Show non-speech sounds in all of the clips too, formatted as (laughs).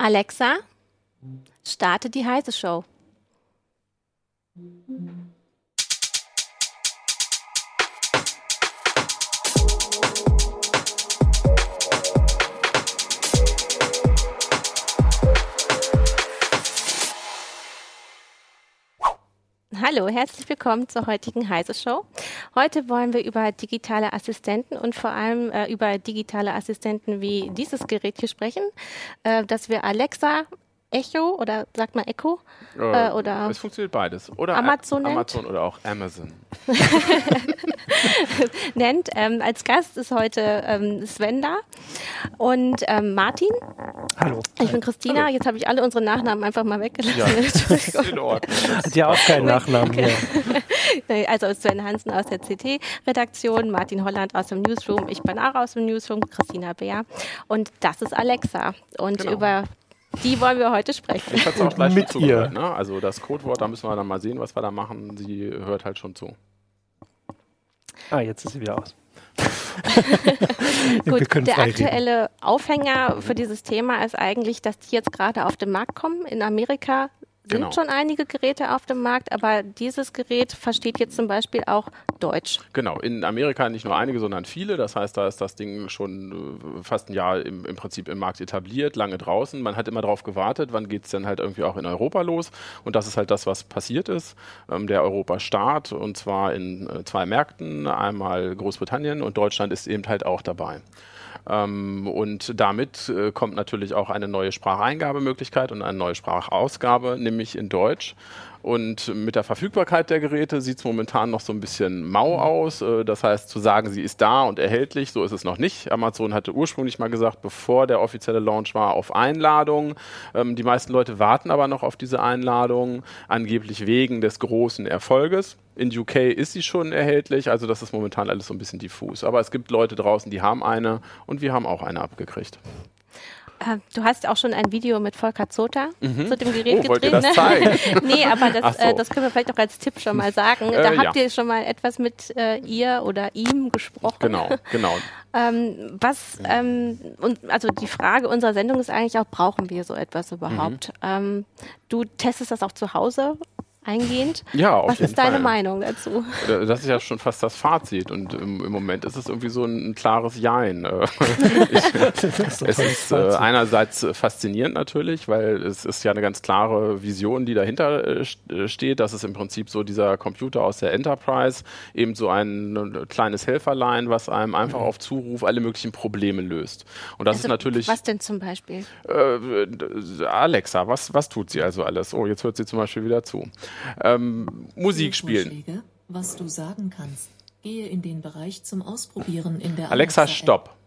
Alexa, starte die heiße Show. Hallo, herzlich willkommen zur heutigen Heise Show. Heute wollen wir über digitale Assistenten und vor allem äh, über digitale Assistenten wie dieses Gerät hier sprechen, äh, dass wir Alexa Echo oder sagt man Echo äh, oder es funktioniert beides oder Amazon, Amazon oder auch Amazon (laughs) nennt. Ähm, als Gast ist heute ähm, Sven da und ähm, Martin. Hallo. Ich bin Christina. Hallo. Jetzt habe ich alle unsere Nachnamen einfach mal weggelassen. Ja, (laughs) ist in Ordnung. Hat ja auch keinen Nachnamen mehr. (laughs) also Sven Hansen aus der CT-Redaktion, Martin Holland aus dem Newsroom, ich bin auch aus dem Newsroom, Christina Bär und das ist Alexa. Und genau. über die wollen wir heute sprechen. Ich hatte auch gleich mit ihr. Ne? Also das Codewort, da müssen wir dann mal sehen, was wir da machen. Sie hört halt schon zu. Ah, jetzt ist sie wieder aus. Gut, der aktuelle reden. Aufhänger für dieses Thema ist eigentlich, dass die jetzt gerade auf den Markt kommen. In Amerika sind genau. schon einige Geräte auf dem Markt, aber dieses Gerät versteht jetzt zum Beispiel auch Deutsch. Genau, in Amerika nicht nur einige, sondern viele. Das heißt, da ist das Ding schon äh, fast ein Jahr im, im Prinzip im Markt etabliert, lange draußen. Man hat immer darauf gewartet, wann geht es denn halt irgendwie auch in Europa los. Und das ist halt das, was passiert ist. Ähm, der Europa-Start und zwar in äh, zwei Märkten, einmal Großbritannien und Deutschland ist eben halt auch dabei. Ähm, und damit äh, kommt natürlich auch eine neue Spracheingabemöglichkeit und eine neue Sprachausgabe, nämlich in Deutsch. Und mit der Verfügbarkeit der Geräte sieht es momentan noch so ein bisschen mau aus. Äh, das heißt, zu sagen, sie ist da und erhältlich, so ist es noch nicht. Amazon hatte ursprünglich mal gesagt, bevor der offizielle Launch war, auf Einladung. Ähm, die meisten Leute warten aber noch auf diese Einladung, angeblich wegen des großen Erfolges. In UK ist sie schon erhältlich, also das ist momentan alles so ein bisschen diffus. Aber es gibt Leute draußen, die haben eine und wir haben auch eine abgekriegt. Äh, du hast auch schon ein Video mit Volker Zota mhm. zu dem Gerät oh, gedreht. Das zeigen? (laughs) nee, aber das, so. äh, das können wir vielleicht auch als Tipp schon mal sagen. Äh, da habt ja. ihr schon mal etwas mit äh, ihr oder ihm gesprochen. Genau, genau. (laughs) ähm, was, ähm, und, also die Frage unserer Sendung ist eigentlich auch, brauchen wir so etwas überhaupt? Mhm. Ähm, du testest das auch zu Hause eingehend. Ja, auf Was jeden ist deine Fall. Meinung dazu? Das ist ja schon fast das Fazit und im, im Moment ist es irgendwie so ein, ein klares Jein. Äh, (laughs) ich, es ist äh, einerseits faszinierend natürlich, weil es ist ja eine ganz klare Vision, die dahinter äh, äh, steht. Das ist im Prinzip so dieser Computer aus der Enterprise, eben so ein, ein kleines Helferlein, was einem einfach mhm. auf Zuruf alle möglichen Probleme löst. Und das also, ist natürlich. Was denn zum Beispiel? Äh, Alexa, was, was tut sie also alles? Oh, jetzt hört sie zum Beispiel wieder zu ähm, Musik spielen. Was du sagen kannst. Gehe in den Bereich zum Ausprobieren in der Alexa, Alexa stopp.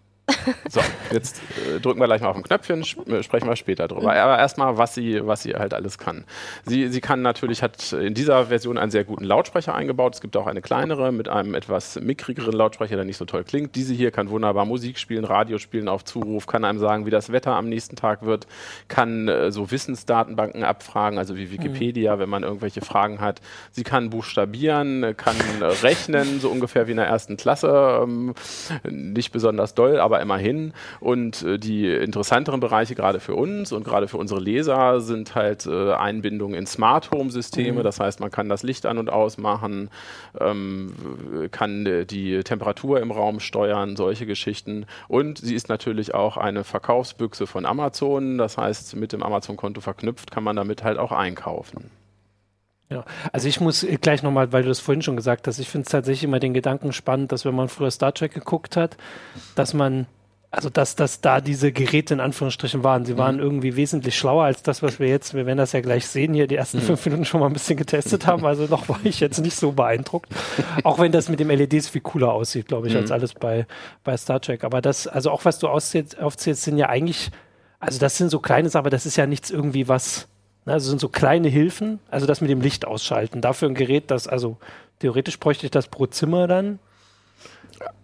So, jetzt äh, drücken wir gleich mal auf ein Knöpfchen, äh, sprechen wir später drüber. Aber erstmal, was sie, was sie halt alles kann. Sie, sie kann natürlich, hat in dieser Version einen sehr guten Lautsprecher eingebaut. Es gibt auch eine kleinere mit einem etwas mickrigeren Lautsprecher, der nicht so toll klingt. Diese hier kann wunderbar Musik spielen, Radio spielen auf Zuruf, kann einem sagen, wie das Wetter am nächsten Tag wird, kann äh, so Wissensdatenbanken abfragen, also wie Wikipedia, mhm. wenn man irgendwelche Fragen hat. Sie kann buchstabieren, kann rechnen, so ungefähr wie in der ersten Klasse. Ähm, nicht besonders doll, aber immerhin. Und äh, die interessanteren Bereiche gerade für uns und gerade für unsere Leser sind halt äh, Einbindungen in Smart Home Systeme. Mhm. Das heißt, man kann das Licht an und ausmachen, ähm, kann äh, die Temperatur im Raum steuern, solche Geschichten. Und sie ist natürlich auch eine Verkaufsbüchse von Amazon. Das heißt, mit dem Amazon-Konto verknüpft kann man damit halt auch einkaufen. Ja, also ich muss gleich nochmal, weil du das vorhin schon gesagt hast, ich finde es tatsächlich immer den Gedanken spannend, dass wenn man früher Star Trek geguckt hat, dass man, also dass, dass da diese Geräte in Anführungsstrichen waren. Sie waren mhm. irgendwie wesentlich schlauer als das, was wir jetzt, wir werden das ja gleich sehen, hier die ersten mhm. fünf Minuten schon mal ein bisschen getestet haben. Also noch war ich jetzt nicht so beeindruckt. (laughs) auch wenn das mit dem LEDs viel cooler aussieht, glaube ich, mhm. als alles bei, bei Star Trek. Aber das, also auch was du aufzählst, aufzählst sind ja eigentlich, also das sind so kleine Sachen, aber das ist ja nichts irgendwie was also sind so kleine Hilfen, also das mit dem Licht ausschalten. Dafür ein Gerät, das, also theoretisch bräuchte ich das pro Zimmer dann.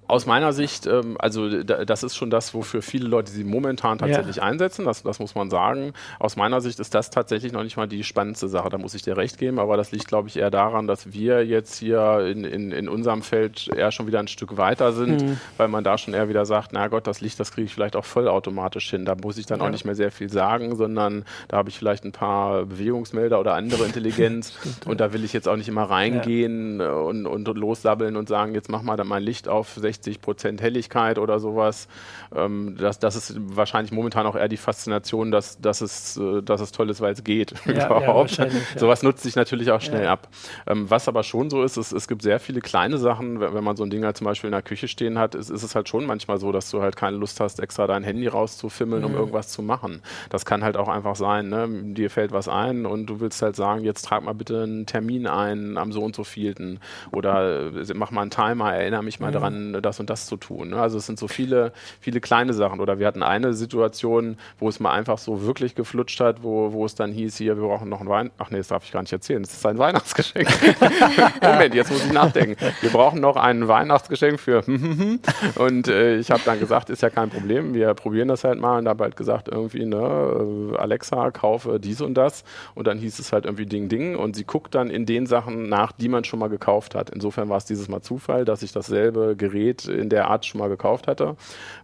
Aus meiner Sicht, ähm, also da, das ist schon das, wofür viele Leute sie momentan tatsächlich ja. einsetzen, das, das muss man sagen. Aus meiner Sicht ist das tatsächlich noch nicht mal die spannendste Sache, da muss ich dir recht geben, aber das liegt, glaube ich, eher daran, dass wir jetzt hier in, in, in unserem Feld eher schon wieder ein Stück weiter sind, mhm. weil man da schon eher wieder sagt, na Gott, das Licht, das kriege ich vielleicht auch vollautomatisch hin. Da muss ich dann ja. auch nicht mehr sehr viel sagen, sondern da habe ich vielleicht ein paar Bewegungsmelder oder andere (laughs) Intelligenz und da will ich jetzt auch nicht immer reingehen ja. und, und lossabbeln und sagen, jetzt mach mal dann mein Licht auf 60 60 Prozent Helligkeit oder sowas. Ähm, das, das ist wahrscheinlich momentan auch eher die Faszination, dass, dass, es, äh, dass es toll ist, weil es geht. Ja, überhaupt. Ja, sowas nutzt sich natürlich auch schnell ab. Ähm, was aber schon so ist, ist, es gibt sehr viele kleine Sachen. Wenn, wenn man so ein Ding halt zum Beispiel in der Küche stehen hat, ist, ist, es halt schon manchmal so, dass du halt keine Lust hast, extra dein Handy rauszufimmeln, mhm. um irgendwas zu machen. Das kann halt auch einfach sein. Ne? Dir fällt was ein und du willst halt sagen, jetzt trag mal bitte einen Termin ein am so und so vielten oder äh, mach mal einen Timer, erinnere mich mal mhm. daran, das und das zu tun. Ne? Also es sind so viele, viele kleine Sachen. Oder wir hatten eine Situation, wo es mal einfach so wirklich geflutscht hat, wo, wo es dann hieß, hier, wir brauchen noch ein Wein. Ach nee, das darf ich gar nicht erzählen. Das ist ein Weihnachtsgeschenk. (laughs) Moment, jetzt muss ich nachdenken. Wir brauchen noch ein Weihnachtsgeschenk für (laughs) und äh, ich habe dann gesagt, ist ja kein Problem, wir probieren das halt mal und habe halt gesagt, irgendwie, ne, äh, Alexa, kaufe dies und das. Und dann hieß es halt irgendwie Ding Ding und sie guckt dann in den Sachen nach, die man schon mal gekauft hat. Insofern war es dieses Mal Zufall, dass ich dasselbe Gerät Gerät in der Art schon mal gekauft hatte,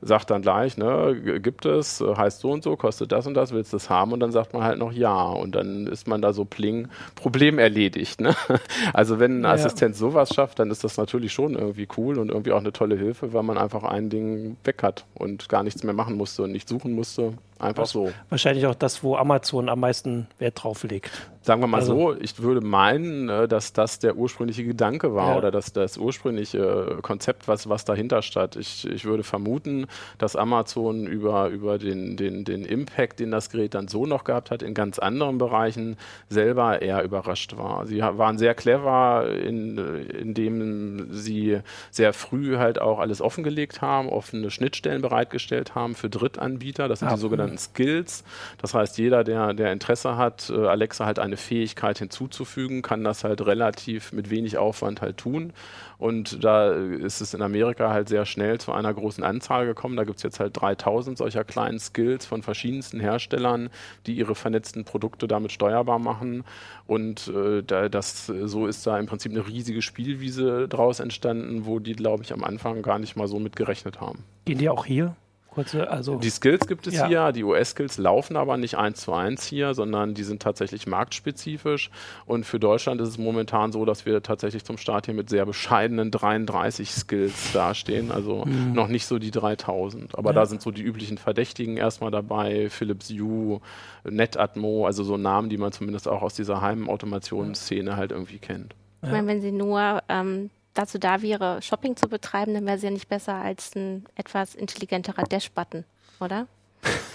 sagt dann gleich, ne, gibt es, heißt so und so, kostet das und das, willst du es haben? Und dann sagt man halt noch ja. Und dann ist man da so pling, Problem erledigt. Ne? (laughs) Also wenn ein ja. Assistent sowas schafft, dann ist das natürlich schon irgendwie cool und irgendwie auch eine tolle Hilfe, weil man einfach ein Ding weg hat und gar nichts mehr machen musste und nicht suchen musste. Einfach so. Wahrscheinlich auch das, wo Amazon am meisten Wert drauf legt. Sagen wir mal also, so, ich würde meinen, äh, dass das der ursprüngliche Gedanke war ja. oder dass das ursprüngliche Konzept, was, was dahinter stand. Ich, ich würde vermuten, dass Amazon über, über den, den, den Impact, den das Gerät dann so noch gehabt hat, in ganz anderen Bereichen selber eher überrascht war. Sie waren sehr clever, in, indem sie sehr früh halt auch alles offengelegt haben, offene Schnittstellen bereitgestellt haben für Drittanbieter. Das sind ja. die sogenannten sogenannten Skills. Das heißt, jeder, der, der Interesse hat, äh, Alexa halt eine Fähigkeit hinzuzufügen, kann das halt relativ mit wenig Aufwand halt tun. Und da ist es in Amerika halt sehr schnell zu einer großen Anzahl gekommen. Da gibt es jetzt halt 3000 solcher kleinen Skills von verschiedensten Herstellern, die ihre vernetzten Produkte damit steuerbar machen. Und äh, da, das, so ist da im Prinzip eine riesige Spielwiese draus entstanden, wo die, glaube ich, am Anfang gar nicht mal so mit gerechnet haben. Gehen die auch hier? Kurze, also die Skills gibt es ja. hier, die US-Skills laufen aber nicht eins zu eins hier, sondern die sind tatsächlich marktspezifisch. Und für Deutschland ist es momentan so, dass wir tatsächlich zum Start hier mit sehr bescheidenen 33 Skills dastehen, also mhm. noch nicht so die 3000. Aber ja. da sind so die üblichen Verdächtigen erstmal dabei, Philips Hue, NetAtmo, also so Namen, die man zumindest auch aus dieser Heimautomationsszene halt irgendwie kennt. Ich meine, wenn Sie nur ähm, dazu da wäre, Shopping zu betreiben, dann wäre sie ja nicht besser als ein etwas intelligenterer Dash-Button, oder?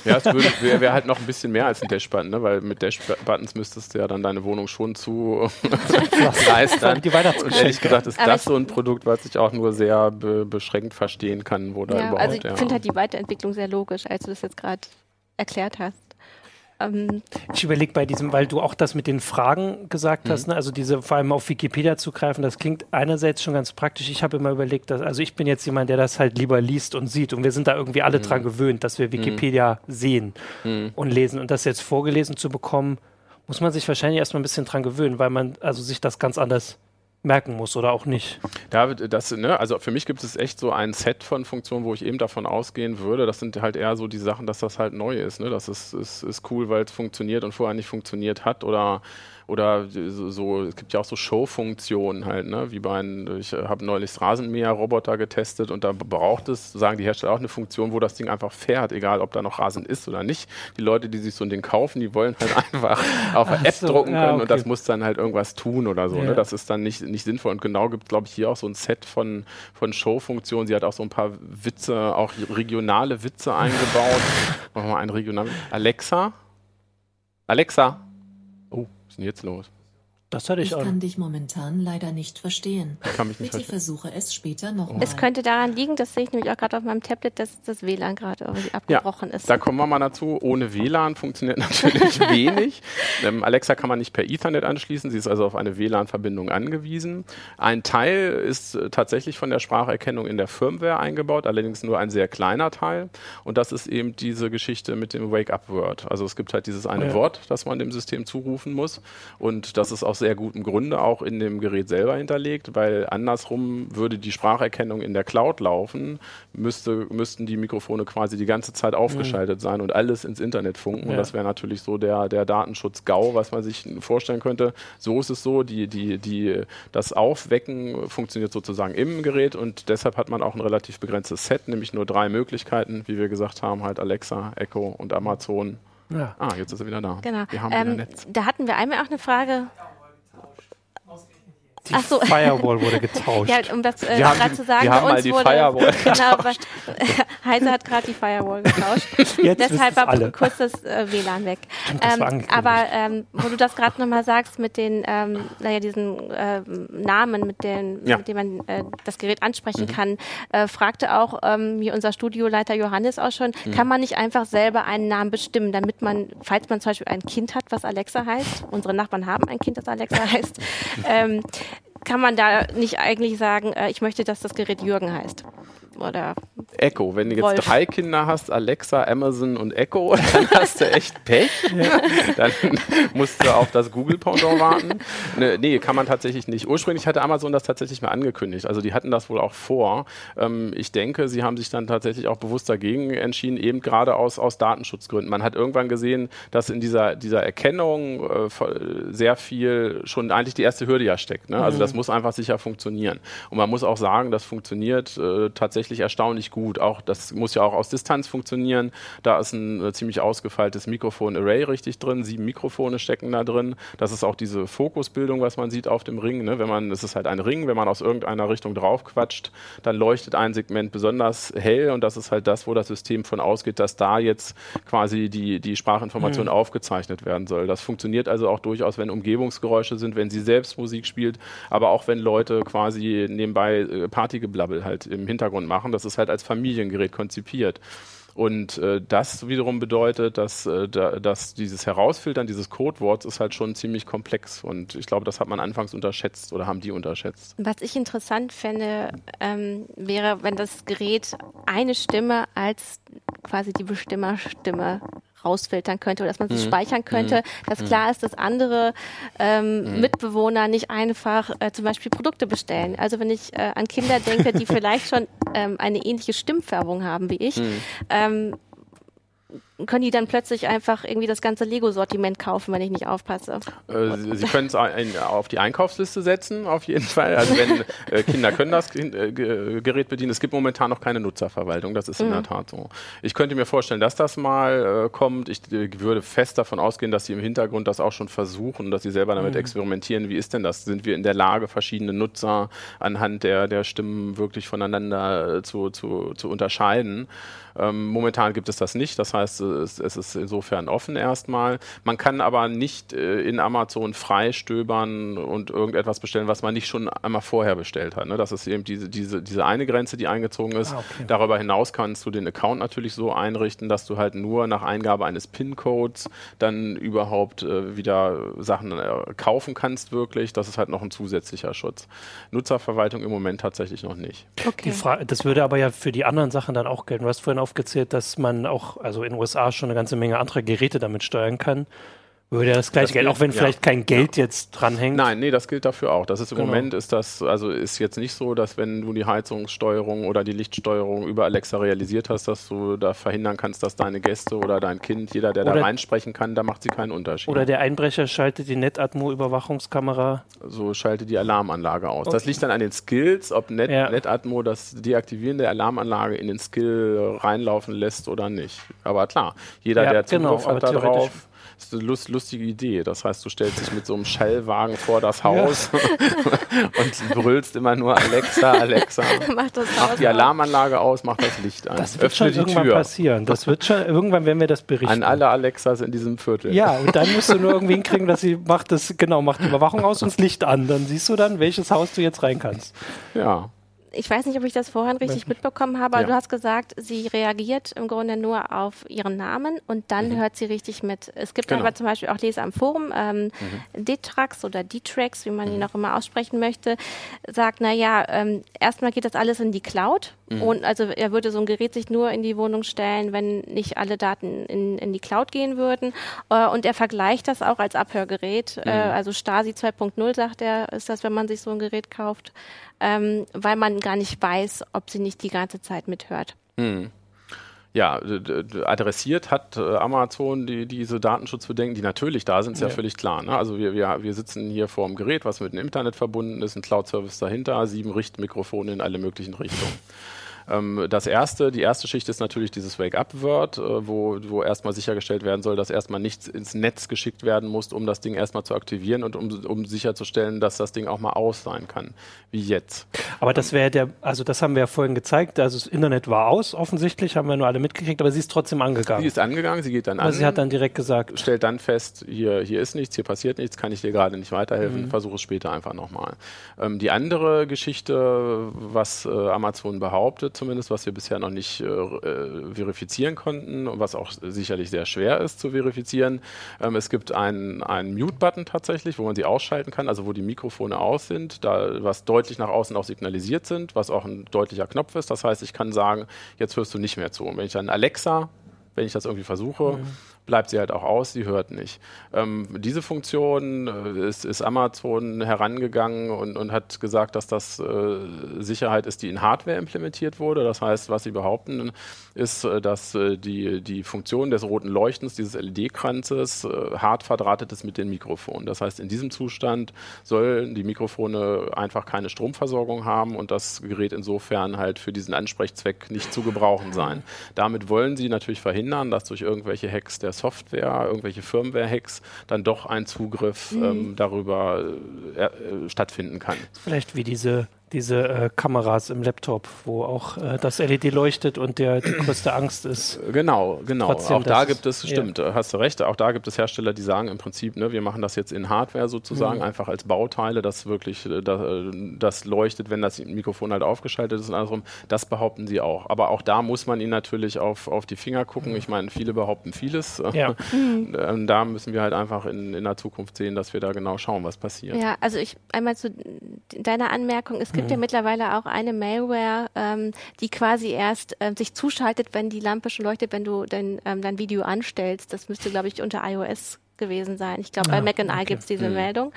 Ja, es wäre wär halt noch ein bisschen mehr als ein Dash-Button, ne? weil mit Dash-Buttons müsstest du ja dann deine Wohnung schon zu (laughs) leisten. Die Und ehrlich gesagt ist Aber das so ein Produkt, was ich auch nur sehr be beschränkt verstehen kann, wo da ja, überhaupt. Also ich ja. finde halt die Weiterentwicklung sehr logisch, als du das jetzt gerade erklärt hast. Ähm, ich überlege bei diesem, weil du auch das mit den Fragen gesagt mhm. hast, ne? also diese vor allem auf Wikipedia zugreifen, das klingt einerseits schon ganz praktisch. Ich habe immer überlegt, dass, also ich bin jetzt jemand, der das halt lieber liest und sieht und wir sind da irgendwie alle mhm. dran gewöhnt, dass wir Wikipedia mhm. sehen mhm. und lesen und das jetzt vorgelesen zu bekommen, muss man sich wahrscheinlich erstmal ein bisschen dran gewöhnen, weil man also sich das ganz anders merken muss oder auch nicht. David, das, ne, also für mich gibt es echt so ein Set von Funktionen, wo ich eben davon ausgehen würde. Das sind halt eher so die Sachen, dass das halt neu ist. Ne? Das ist, ist, ist cool, weil es funktioniert und vorher nicht funktioniert hat oder oder so, es gibt ja auch so Show-Funktionen halt, ne? Wie bei einem, ich habe neulich Rasenmäher-Roboter getestet und da braucht es, sagen die Hersteller auch eine Funktion, wo das Ding einfach fährt, egal ob da noch Rasen ist oder nicht. Die Leute, die sich so ein Ding kaufen, die wollen halt (laughs) einfach auf eine App so, drucken können ja, okay. und das muss dann halt irgendwas tun oder so. Ne? Ja. Ne? Das ist dann nicht, nicht sinnvoll. Und genau gibt es, glaube ich, hier auch so ein Set von, von Show-Funktionen. Sie hat auch so ein paar Witze, auch regionale Witze eingebaut. Machen wir mal einen regionalen. Alexa? Alexa? Denn jetzt los? Das hatte ich, Ich auch. kann dich momentan leider nicht verstehen. Ich kann mich nicht Bitte verstehen. versuche es später nochmal. Es könnte daran liegen, das sehe ich nämlich auch gerade auf meinem Tablet, dass das WLAN gerade irgendwie abgebrochen ist. Da kommen wir mal dazu. Ohne WLAN funktioniert (laughs) natürlich wenig. Ähm, Alexa kann man nicht per Ethernet anschließen. Sie ist also auf eine WLAN-Verbindung angewiesen. Ein Teil ist äh, tatsächlich von der Spracherkennung in der Firmware eingebaut, allerdings nur ein sehr kleiner Teil. Und das ist eben diese Geschichte mit dem Wake-up-Word. Also es gibt halt dieses eine Ja. Wort, das man dem System zurufen muss. Und das ist aus sehr gutem Grunde auch in dem Gerät selber hinterlegt, weil andersrum würde die Spracherkennung in der Cloud laufen, müsste, müssten die Mikrofone quasi die ganze Zeit aufgeschaltet sein und alles ins Internet funken. Und Ja. das wäre natürlich so der, der Datenschutz-GAU, was man sich vorstellen könnte. So ist es so, die, die, die, das Aufwecken funktioniert sozusagen im Gerät und deshalb hat man auch ein relativ begrenztes Set, nämlich nur drei Möglichkeiten, wie wir gesagt haben, halt Alexa, Echo und Amazon. Ja. Ah, jetzt ist er wieder da. Genau. Wir haben wieder Ähm, Netz. da hatten wir einmal auch eine Frage. Die Ach so. Firewall wurde getauscht. (laughs) Ja, um das äh, gerade zu sagen, wir bei haben mal uns die wurde Firewall (laughs) genau, bei, (laughs) Heise hat gerade die Firewall getauscht. Jetzt Deshalb war alle. kurz das äh, WLAN weg. das Ähm, aber ähm, wo du das gerade nochmal sagst mit den, ähm, naja, diesen ähm, Namen, mit, den, Ja. mit denen man äh, das Gerät ansprechen Mhm. kann, äh, fragte auch ähm, hier unser Studioleiter Johannes auch schon, Mhm. kann man nicht einfach selber einen Namen bestimmen, damit man, falls man zum Beispiel ein Kind hat, was Alexa heißt, unsere Nachbarn haben ein Kind, das Alexa heißt, ähm, kann man da nicht eigentlich sagen, äh, ich möchte, dass das Gerät Jürgen heißt? Oder Echo. Wenn du jetzt Wolf. drei Kinder hast, Alexa, Amazon und Echo, (laughs) dann hast du echt Pech. Dann musst du auf das Google-Pendant warten. Ne, nee, kann man tatsächlich nicht. Ursprünglich hatte Amazon das tatsächlich mal angekündigt. Also die hatten das wohl auch vor. Ähm, ich denke, sie haben sich dann tatsächlich auch bewusst dagegen entschieden, eben gerade aus, aus Datenschutzgründen. Man hat irgendwann gesehen, dass in dieser, dieser Erkennung äh, sehr viel schon eigentlich die erste Hürde ja steckt. Ne? Also das muss einfach sicher funktionieren. Und man muss auch sagen, das funktioniert äh, tatsächlich erstaunlich gut. Auch das muss ja auch aus Distanz funktionieren. Da ist ein äh, ziemlich ausgefeiltes Mikrofon-Array richtig drin. Sieben Mikrofone stecken da drin. Das ist auch diese Fokusbildung, was man sieht auf dem Ring. Ne? Wenn man, es ist halt ein Ring, wenn man aus irgendeiner Richtung drauf quatscht, dann leuchtet ein Segment besonders hell und das ist halt das, wo das System von ausgeht, dass da jetzt quasi die, die Sprachinformation aufgezeichnet werden soll. Das funktioniert also auch durchaus, wenn Umgebungsgeräusche sind, wenn sie selbst Musik spielt, aber auch wenn Leute quasi nebenbei äh, Partygeblabbel halt im Hintergrund machen. Das ist halt als Familiengerät konzipiert. Und äh, das wiederum bedeutet, dass, äh, da, dass dieses Herausfiltern dieses Codeworts ist halt schon ziemlich komplex. Und ich glaube, das hat man anfangs unterschätzt oder haben die unterschätzt. was ich interessant fände, ähm, wäre, wenn das Gerät eine Stimme als quasi die Bestimmerstimme rausfiltern könnte oder dass man sie speichern könnte, dass klar ist, dass andere ähm, Mitbewohner nicht einfach äh, zum Beispiel Produkte bestellen. Also wenn ich äh, an Kinder denke, die (laughs) vielleicht schon ähm, eine ähnliche Stimmfärbung haben wie ich, ähm, können die dann plötzlich einfach irgendwie das ganze Lego-Sortiment kaufen, wenn ich nicht aufpasse. Äh, Sie Sie können es auf die Einkaufsliste setzen, auf jeden Fall. Also wenn äh, Kinder können das äh, Ge- Gerät bedienen. Es gibt momentan noch keine Nutzerverwaltung, das ist in der Tat so. Ich könnte mir vorstellen, dass das mal äh, kommt. Ich äh, würde fest davon ausgehen, dass sie im Hintergrund das auch schon versuchen, dass sie selber damit experimentieren. Wie ist denn das? Sind wir in der Lage, verschiedene Nutzer anhand der, der Stimmen wirklich voneinander äh, zu, zu, zu unterscheiden? Ähm, momentan gibt es das nicht. Das heißt, es, es ist insofern offen erstmal. Man kann aber nicht äh, in Amazon frei stöbern und irgendetwas bestellen, was man nicht schon einmal vorher bestellt hat. Ne? Das ist eben diese, diese, diese eine Grenze, die eingezogen ist. Ah, okay. Darüber hinaus kannst du den Account natürlich so einrichten, dass du halt nur nach Eingabe eines PIN-Codes dann überhaupt äh, wieder Sachen äh, kaufen kannst, wirklich. Das ist halt noch ein zusätzlicher Schutz. Nutzerverwaltung im Moment tatsächlich noch nicht. Die Fra das würde aber ja für die anderen Sachen dann auch gelten. Du hast vorhin aufgezählt, dass man auch, also in den USA schon eine ganze Menge andere Geräte damit steuern kann. Würde ja das gleiche gilt, auch wenn ja. vielleicht kein Geld jetzt dranhängt. Nein, nee, das gilt dafür auch. Das ist im Genau. Moment ist das, also ist jetzt nicht so, dass wenn du die Heizungssteuerung oder die Lichtsteuerung über Alexa realisiert hast, dass du da verhindern kannst, dass deine Gäste oder dein Kind, jeder, der Oder- da reinsprechen kann, da macht sie keinen Unterschied. Oder der Einbrecher schaltet die Netatmo-Überwachungskamera. so schalte die Alarmanlage aus. Das liegt dann an den Skills, ob Net, Ja. Netatmo das Deaktivieren der Alarmanlage in den Skill reinlaufen lässt oder nicht. Aber klar, jeder, Ja, der Zugriff genau, hat da theoretisch- drauf, Das ist eine lust, lustige Idee. Das heißt, du stellst dich mit so einem Schallwagen vor das Haus ja. (laughs) und brüllst immer nur Alexa, Alexa. (laughs) mach, das mach die Alarmanlage aus, mach das Licht an. Das wird Öffne schon irgendwann Tür. passieren. Das wird schon, irgendwann werden wir das berichten. An alle Alexas in diesem Viertel. Ja, und dann musst du nur irgendwie (laughs) hinkriegen, dass sie macht das, genau, macht die Überwachung aus und das Licht an. Dann siehst du dann, welches Haus du jetzt rein kannst. Ja ich weiß nicht, ob ich das vorhin richtig mitbekommen habe, aber ja. du hast gesagt, sie reagiert im Grunde nur auf ihren Namen und dann mhm. hört sie richtig mit. Es gibt genau. aber zum Beispiel auch Leser am Forum, ähm, mhm. Detrax oder Detrax, wie man ihn mhm. auch immer aussprechen möchte, sagt, naja, ähm, erstmal geht das alles in die Cloud mhm. und also er würde so ein Gerät sich nur in die Wohnung stellen, wenn nicht alle Daten in, in die Cloud gehen würden äh, und er vergleicht das auch als Abhörgerät, äh, mhm. also Stasi 2.0 sagt er, ist das, wenn man sich so ein Gerät kauft ähm, weil man gar nicht weiß, ob sie nicht die ganze Zeit mithört. Hm. Ja, adressiert hat äh, Amazon die, diese Datenschutzbedenken, die natürlich da sind, ist ja, ja völlig klar. Ne? Also wir, wir, wir sitzen hier vor dem Gerät, was mit dem Internet verbunden ist, ein Cloud-Service dahinter, sieben Richtmikrofone in alle möglichen Richtungen. Ähm, das erste, die erste Schicht ist natürlich dieses Wake-up-Word, äh, wo, wo erstmal sichergestellt werden soll, dass erstmal nichts ins Netz geschickt werden muss, um das Ding erstmal zu aktivieren und um, um sicherzustellen, dass das Ding auch mal aus sein kann, wie jetzt. Aber das wäre der, also das haben wir ja vorhin gezeigt, also das Internet war aus, offensichtlich, haben wir nur alle mitgekriegt, aber sie ist trotzdem angegangen. Sie ist angegangen, sie geht dann aber an. sie hat dann direkt gesagt. Stellt dann fest, hier, hier ist nichts, hier passiert nichts, kann ich dir gerade nicht weiterhelfen, mhm. versuche es später einfach nochmal. Ähm, die andere Geschichte, was äh, Amazon behauptet, zumindest, was wir bisher noch nicht äh, äh, verifizieren konnten und was auch sicherlich sehr schwer ist zu verifizieren. Ähm, es gibt einen, Mute-Button tatsächlich, wo man sie ausschalten kann, also wo die Mikrofone aus sind, da was deutlich nach außen auch signalisiert sind, was auch ein deutlicher Knopf ist. Das heißt, ich kann sagen, jetzt hörst du nicht mehr zu. Und wenn ich dann Alexa wenn ich das irgendwie versuche, mhm bleibt sie halt auch aus, sie hört nicht. Ähm, diese Funktion äh, ist, ist, Amazon herangegangen und, und, hat gesagt, dass das äh, Sicherheit ist, die in Hardware implementiert wurde. Das heißt, was sie behaupten, ist, äh, dass äh, die, die Funktion des roten Leuchtens, dieses LED-Kranzes, äh, hart verdrahtet ist mit den Mikrofonen. Das heißt, in diesem Zustand sollen die Mikrofone einfach keine Stromversorgung haben und das Gerät insofern halt für diesen Ansprechzweck nicht zu gebrauchen sein. Damit wollen sie natürlich verhindern, dass durch irgendwelche Hacks der Software, irgendwelche Firmware-Hacks, dann doch ein Zugriff mhm. ähm, darüber äh, äh, stattfinden kann. Vielleicht wie diese diese äh, Kameras im Laptop, wo auch äh, das LED leuchtet und der die (clears throat) größte Angst ist. Genau, genau. Trotzdem, auch da gibt es, stimmt, ja. hast du recht, auch da gibt es Hersteller, die sagen im Prinzip, ne, wir machen das jetzt in Hardware sozusagen, mhm. einfach als Bauteile, dass wirklich äh, das, äh, das, leuchtet, wenn das Mikrofon halt aufgeschaltet ist und andersrum. Das behaupten sie auch. Aber auch da muss man ihnen natürlich auf, auf die Finger gucken. Ich meine, viele behaupten vieles. (laughs) Ja. Mhm. da müssen wir halt einfach in, in der Zukunft sehen, dass wir da genau schauen, was passiert. Ja, also ich einmal zu deiner Anmerkung, es gibt mhm. ja mittlerweile auch eine Malware, ähm, die quasi erst ähm, sich zuschaltet, wenn die Lampe schon leuchtet, wenn du dein, ähm, dein Video anstellst. Das müsste, glaube ich, unter iOS gewesen sein. Ich glaube, ja, bei Mac and okay. I gibt es diese mhm. Meldung.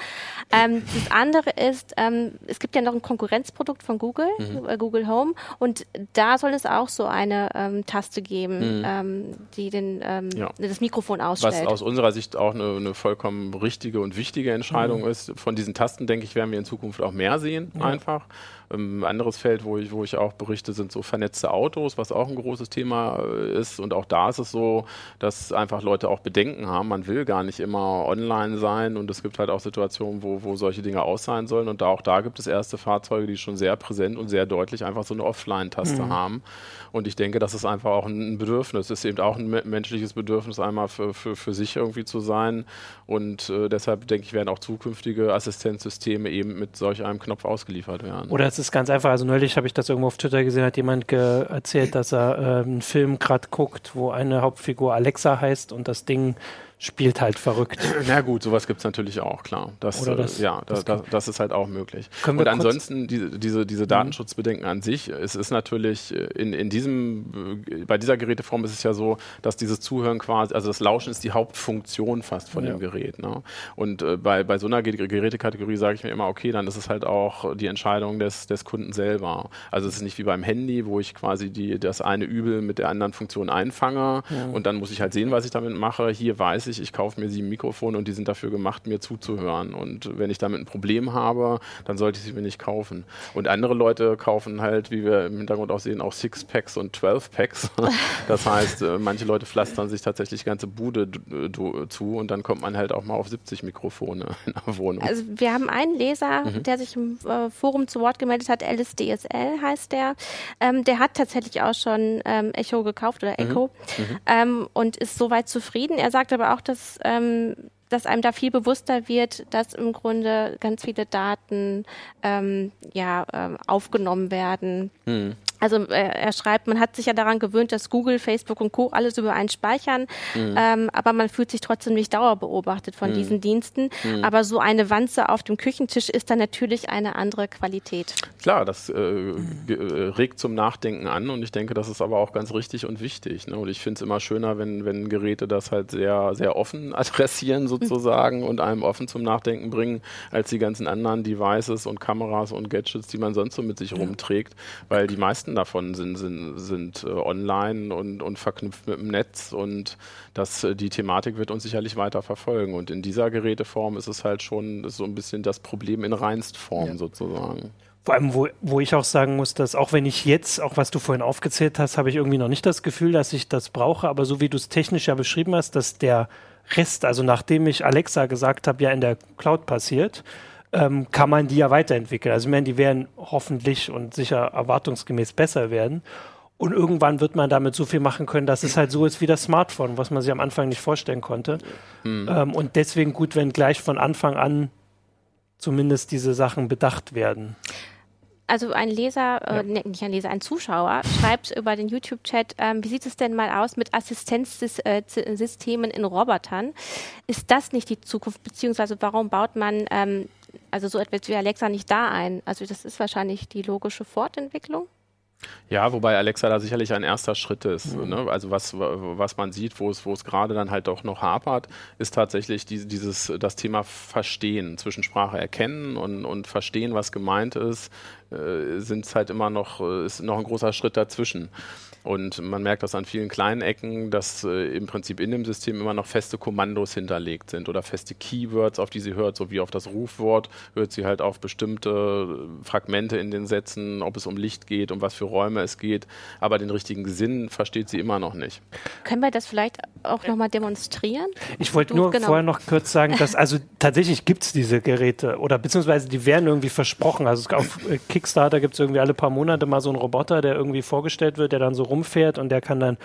Ähm, das andere ist, ähm, es gibt ja noch ein Konkurrenzprodukt von Google, mhm. äh, Google Home, und da soll es auch so eine ähm, Taste geben, mhm. Ähm, die den, ähm, ja. das Mikrofon ausstellt. Was aus unserer Sicht auch eine, eine vollkommen richtige und wichtige Entscheidung mhm. ist. Von diesen Tasten, denke ich, werden wir in Zukunft auch mehr sehen, einfach. Ein ähm, anderes Feld, wo ich, wo ich auch berichte, sind so vernetzte Autos, was auch ein großes Thema äh, ist. Und auch da ist es so, dass einfach Leute auch Bedenken haben. Man will gar nicht immer online sein und es gibt halt auch Situationen, wo, wo solche Dinge aus sein sollen. Und da, auch da gibt es erste Fahrzeuge, die schon sehr präsent und sehr deutlich einfach so eine Offline-Taste mhm. haben. Und ich denke, das ist einfach auch ein Bedürfnis. Es ist eben auch ein menschliches Bedürfnis, einmal für, für, für sich irgendwie zu sein. Und äh, deshalb denke ich, werden auch zukünftige Assistenzsysteme eben mit solch einem Knopf ausgeliefert werden. Oder es ist ganz einfach. Also neulich habe ich das irgendwo auf Twitter gesehen, hat jemand erzählt, dass er äh, einen Film gerade guckt, wo eine Hauptfigur Alexa heißt und das Ding spielt halt verrückt. (clears throat) Na gut, sowas gibt es natürlich auch, klar. Das, Oder das, äh, ja, das, das, das, ist halt auch möglich. Und ansonsten die, diese, diese mhm. Datenschutzbedenken an sich, es ist natürlich äh, in, in diesem, äh, bei dieser Geräteform ist es ja so, dass dieses Zuhören quasi, also das Lauschen ist die Hauptfunktion fast von ja. dem Gerät. Ne? Und äh, bei, bei so einer Gerätekategorie sage ich mir immer, okay, dann ist es halt auch die Entscheidung des, des Kunden selber. Also es ist nicht wie beim Handy, wo ich quasi die, das eine Übel mit der anderen Funktion einfange ja. und dann muss ich halt sehen, was ich damit mache. Hier weiß ich, ich, ich kaufe mir sieben Mikrofone und die sind dafür gemacht, mir zuzuhören. Und wenn ich damit ein Problem habe, dann sollte ich sie mir nicht kaufen. Und andere Leute kaufen halt, wie wir im Hintergrund auch sehen, auch Six-Packs und Twelve-Packs. (laughs) Das heißt, äh, manche Leute pflastern sich tatsächlich ganze Bude zu und dann kommt man halt auch mal auf 70 Mikrofone (laughs) in der Wohnung. Also wir haben einen Leser, mhm. der sich im äh, Forum zu Wort gemeldet hat, LSDSL heißt der. Ähm, der hat tatsächlich auch schon ähm, Echo gekauft oder Echo mhm. mhm. ähm, und ist soweit zufrieden. Er sagt aber auch, dass ähm, dass einem da viel bewusster wird, dass im Grunde ganz viele Daten ähm, ja, ähm, aufgenommen werden. Mhm. Also äh, er schreibt, man hat sich ja daran gewöhnt, dass Google, Facebook und Co. alles über einen speichern, mhm. ähm, aber man fühlt sich trotzdem nicht dauerbeobachtet von mhm. diesen Diensten. Mhm. Aber so eine Wanze auf dem Küchentisch ist dann natürlich eine andere Qualität. Klar, das äh, äh, regt zum Nachdenken an und ich denke, das ist aber auch ganz richtig und wichtig. Ne? Und ich finde es immer schöner, wenn, wenn Geräte das halt sehr, sehr offen (laughs) adressieren sozusagen und einem offen zum Nachdenken bringen, als die ganzen anderen Devices und Kameras und Gadgets, die man sonst so mit sich rumträgt, weil die meisten meisten davon sind, sind, sind äh, online und, und verknüpft mit dem Netz und das, äh, die Thematik wird uns sicherlich weiter verfolgen. Und in dieser Geräteform ist es halt schon so ein bisschen das Problem in Reinstform ja. sozusagen. Vor allem, wo, wo ich auch sagen muss, dass auch wenn ich jetzt, auch was du vorhin aufgezählt hast, habe ich irgendwie noch nicht das Gefühl, dass ich das brauche, aber so wie du es technisch ja beschrieben hast, dass der Rest, also nachdem ich Alexa gesagt habe, ja in der Cloud passiert, ähm, kann man die ja weiterentwickeln. Also ich meine, die werden hoffentlich und sicher erwartungsgemäß besser werden. Und irgendwann wird man damit so viel machen können, dass es halt so ist wie das Smartphone, was man sich am Anfang nicht vorstellen konnte. Mhm. Ähm, und deswegen gut, wenn gleich von Anfang an zumindest diese Sachen bedacht werden also ein Leser, äh, ja. äh, nicht ein Leser, ein Zuschauer schreibt (laughs) über den YouTube-Chat, ähm, wie sieht es denn mal aus mit Assistenzsystemen in Robotern? Ist das nicht die Zukunft, beziehungsweise warum baut man ähm, also so etwas wie Alexa nicht da ein? Also das ist wahrscheinlich die logische Fortentwicklung. Ja, wobei Alexa da sicherlich ein erster Schritt ist. Mhm. Ne? Also was, was man sieht, wo es, wo es gerade dann halt auch noch hapert, ist tatsächlich die, dieses, das Thema Verstehen, zwischen Sprache erkennen und, und verstehen, was gemeint ist, äh, sind halt immer noch, äh, ist noch ein großer Schritt dazwischen. Und man merkt das an vielen kleinen Ecken, dass äh, im Prinzip in dem System immer noch feste Kommandos hinterlegt sind oder feste Keywords, auf die sie hört, so wie auf das Rufwort, hört sie halt auf bestimmte Fragmente in den Sätzen, ob es um Licht geht, um was für Räume es geht, aber den richtigen Sinn versteht sie immer noch nicht. Können wir das vielleicht auch nochmal demonstrieren? Ich wollte nur genau. vorher noch kurz sagen, dass also tatsächlich gibt es diese Geräte oder beziehungsweise die werden irgendwie versprochen. Also auf äh, Kickstarter gibt es irgendwie alle paar Monate mal so einen Roboter, der irgendwie vorgestellt wird, der dann so rumfährt und der kann dann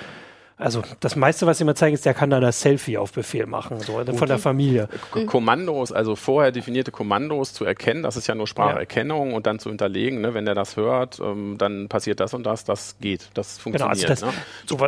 also das meiste, was sie mir zeigen, ist, der kann dann das Selfie auf Befehl machen, so Gut. von der Familie. K Kommandos, also vorher definierte Kommandos zu erkennen, das ist ja nur Spracherkennung ja. und dann zu hinterlegen, ne, wenn der das hört, ähm, dann passiert das und das, das geht, das funktioniert. Genau, also das, ne? so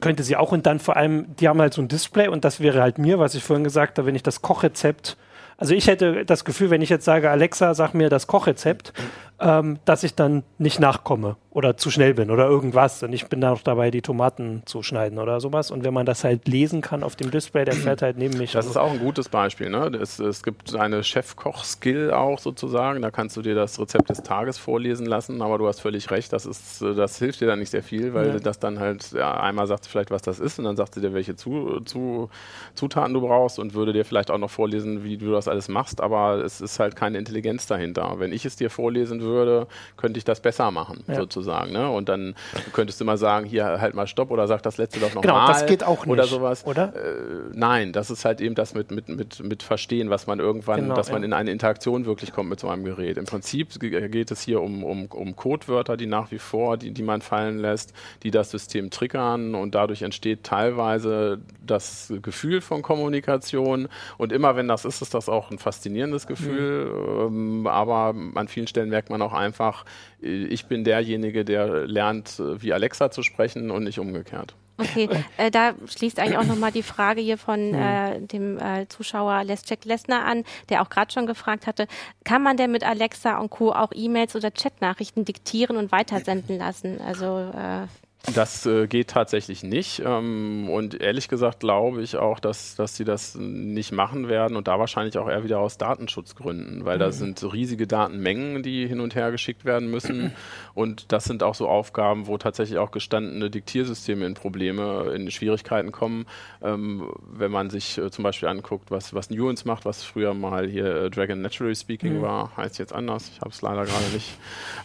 könnte sie auch und dann vor allem, die haben halt so ein Display und das wäre halt mir, was ich vorhin gesagt habe, wenn ich das Kochrezept also ich hätte das Gefühl, wenn ich jetzt sage, Alexa, sag mir das Kochrezept, ähm, dass ich dann nicht nachkomme oder zu schnell bin oder irgendwas. Und ich bin da noch dabei, die Tomaten zu schneiden oder sowas. Und wenn man das halt lesen kann auf dem Display, der fährt halt neben mich. Das ist auch ein gutes Beispiel. Ne? Es, es gibt eine Chefkoch-Skill auch sozusagen. Da kannst du dir das Rezept des Tages vorlesen lassen. Aber du hast völlig recht, das, ist, das hilft dir dann nicht sehr viel, weil ja. das dann halt, ja, einmal sagt sie vielleicht, was das ist und dann sagt sie dir, welche zu, zu, Zutaten du brauchst und würde dir vielleicht auch noch vorlesen, wie du das alles machst. Aber es ist halt keine Intelligenz dahinter. Wenn ich es dir vorlesen würde, könnte ich das besser machen, ja. sozusagen. Ne? Und dann könntest du mal sagen, hier halt mal Stopp oder sag das letzte doch nochmal. Genau, mal das geht auch nicht. Oder sowas. Oder? Äh, nein, das ist halt eben das mit, mit, mit, mit Verstehen, was man irgendwann, genau, dass man ja. in eine Interaktion wirklich kommt mit so einem Gerät. Im Prinzip geht es hier um, um, um Codewörter, die nach wie vor, die, die man fallen lässt, die das System triggern und dadurch entsteht teilweise das Gefühl von Kommunikation. Und immer wenn das ist, ist das auch ein faszinierendes Gefühl. Mhm. Ähm, aber an vielen Stellen merkt man auch einfach, ich bin derjenige, der lernt, wie Alexa zu sprechen und nicht umgekehrt. Okay, (laughs) äh, da schließt eigentlich auch nochmal die Frage hier von hm. äh, dem äh, Zuschauer Jack Lessner an, der auch gerade schon gefragt hatte, kann man denn mit Alexa und Co. auch E-Mails oder Chatnachrichten diktieren und weitersenden lassen? Also äh, Das äh, geht tatsächlich nicht. Ähm, und ehrlich gesagt glaube ich auch, dass, dass sie das nicht machen werden und da wahrscheinlich auch eher wieder aus Datenschutzgründen, weil mhm. da sind riesige Datenmengen, die hin und her geschickt werden müssen. Und das sind auch so Aufgaben, wo tatsächlich auch gestandene Diktiersysteme in Probleme, in Schwierigkeiten kommen. Ähm, wenn man sich äh, zum Beispiel anguckt, was, was Nuance macht, was früher mal hier äh, Dragon Naturally Speaking mhm. war, heißt jetzt anders. Ich habe es leider (laughs) gerade nicht.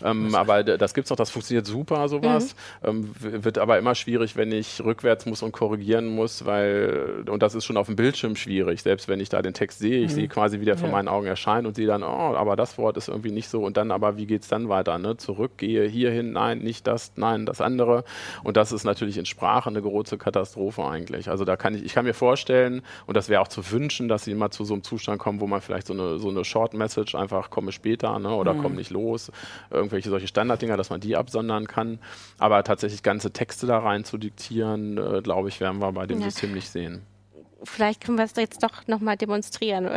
Ähm, aber das gibt es noch, das funktioniert super, sowas. Mhm. Wird aber immer schwierig, wenn ich rückwärts muss und korrigieren muss, weil, und das ist schon auf dem Bildschirm schwierig, selbst wenn ich da den Text sehe, ich mhm. sehe quasi, wie der vor meinen Augen erscheint und sehe dann, oh, aber das Wort ist irgendwie nicht so und dann aber, wie geht es dann weiter, ne? Zurück, gehe hierhin, nein, nicht das, nein, das andere und das ist natürlich in Sprache eine große Katastrophe eigentlich. Also da kann ich, ich kann mir vorstellen, und das wäre auch zu wünschen, dass sie immer zu so einem Zustand kommen, wo man vielleicht so eine, so eine Short Message einfach komme später, ne? oder mhm. komm nicht los, irgendwelche solche Standarddinger, dass man die absondern kann, aber tatsächlich ganze Texte da rein zu diktieren, äh, glaube ich, werden wir bei dem ja. System nicht sehen vielleicht können wir es jetzt doch nochmal demonstrieren.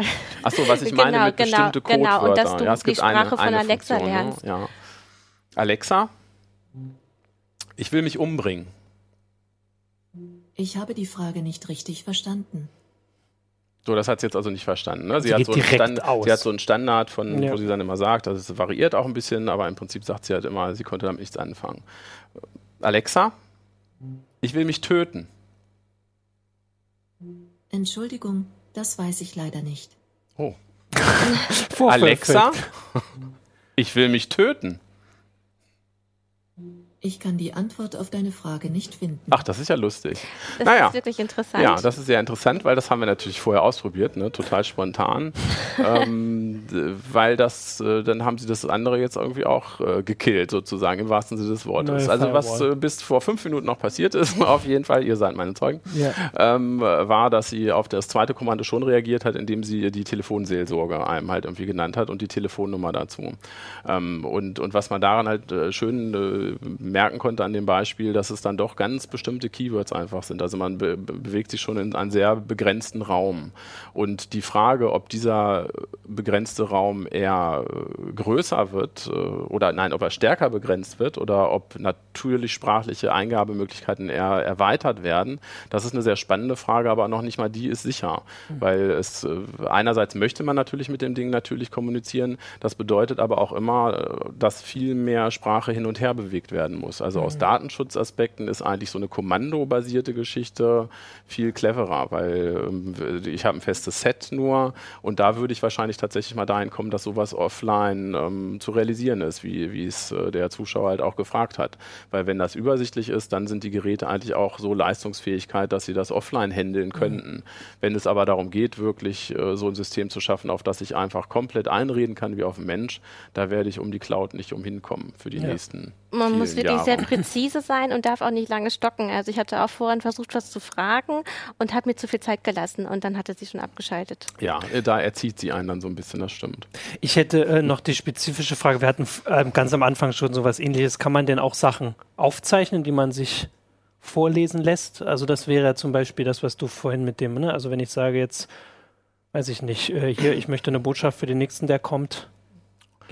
Achso, was ich (laughs) meine genau, mit genau, bestimmte Codewörter. Genau, und dass du ja, es die Sprache eine, von Alexa Funktion, ne? lernst. Ne? Ja. Alexa, ich will mich umbringen. Ich habe die Frage nicht richtig verstanden. So, das hat sie jetzt also nicht verstanden. Ne? Sie, sie, hat so sie, hat so einen Standard, von, ja. wo sie dann immer sagt, also es variiert auch ein bisschen, aber im Prinzip sagt sie halt immer, sie konnte damit nichts anfangen. Alexa, ich will mich töten. Entschuldigung, das weiß ich leider nicht. Oh. (laughs) Alexa, ich will mich töten. Ich kann die Antwort auf deine Frage nicht finden. Ach, das ist ja lustig. Das naja. ist wirklich interessant. Ja, das ist sehr interessant, weil das haben wir natürlich vorher ausprobiert, ne? total spontan. (laughs) ähm, weil das, äh, dann haben sie das andere jetzt irgendwie auch äh, gekillt, sozusagen, im wahrsten Sinne des Wortes. Neue also was äh, bis vor fünf Minuten noch passiert ist, (laughs) auf jeden Fall, ihr seid meine Zeugen, ja. ähm, war, dass sie auf das zweite Kommando schon reagiert hat, indem sie die Telefonseelsorge einem halt irgendwie genannt hat und die Telefonnummer dazu. Ähm, und, und was man daran halt äh, schön äh, merken konnte an dem Beispiel, dass es dann doch ganz bestimmte Keywords einfach sind. Also man be bewegt sich schon in einen sehr begrenzten Raum. Und die Frage, ob dieser begrenzte Raum eher äh, größer wird äh, oder nein, ob er stärker begrenzt wird oder ob natürlich sprachliche Eingabemöglichkeiten eher erweitert werden, das ist eine sehr spannende Frage, aber noch nicht mal die ist sicher. Mhm. Weil es äh, einerseits möchte man natürlich mit dem Ding natürlich kommunizieren, das bedeutet aber auch immer, dass viel mehr Sprache hin und her bewegt werden muss. Also mhm. aus Datenschutzaspekten ist eigentlich so eine kommandobasierte Geschichte viel cleverer, weil ähm, ich habe ein festes Set nur und da würde ich wahrscheinlich tatsächlich mal dahin kommen, dass sowas offline ähm, zu realisieren ist, wie, wie es äh, der Zuschauer halt auch gefragt hat. Weil wenn das übersichtlich ist, dann sind die Geräte eigentlich auch so Leistungsfähigkeit, dass sie das offline handeln mhm. könnten. Mhm. Wenn es aber darum geht, wirklich äh, so ein System zu schaffen, auf das ich einfach komplett einreden kann wie auf einen Mensch, da werde ich um die Cloud nicht umhin kommen für die ja. nächsten. Man muss wirklich Jahre. sehr präzise sein und darf auch nicht lange stocken. Also ich hatte auch vorhin versucht, was zu fragen und habe mir zu viel Zeit gelassen und dann hatte sie schon abgeschaltet. Ja, äh, da erzieht sie einen dann so ein bisschen, das stimmt. Ich hätte äh, noch die spezifische Frage, wir hatten äh, ganz am Anfang schon so was ähnliches. Kann man denn auch Sachen aufzeichnen, die man sich vorlesen lässt? Also das wäre zum Beispiel das, was du vorhin mit dem, ne? also wenn ich sage jetzt, weiß ich nicht, äh, hier, ich möchte eine Botschaft für den nächsten, der kommt,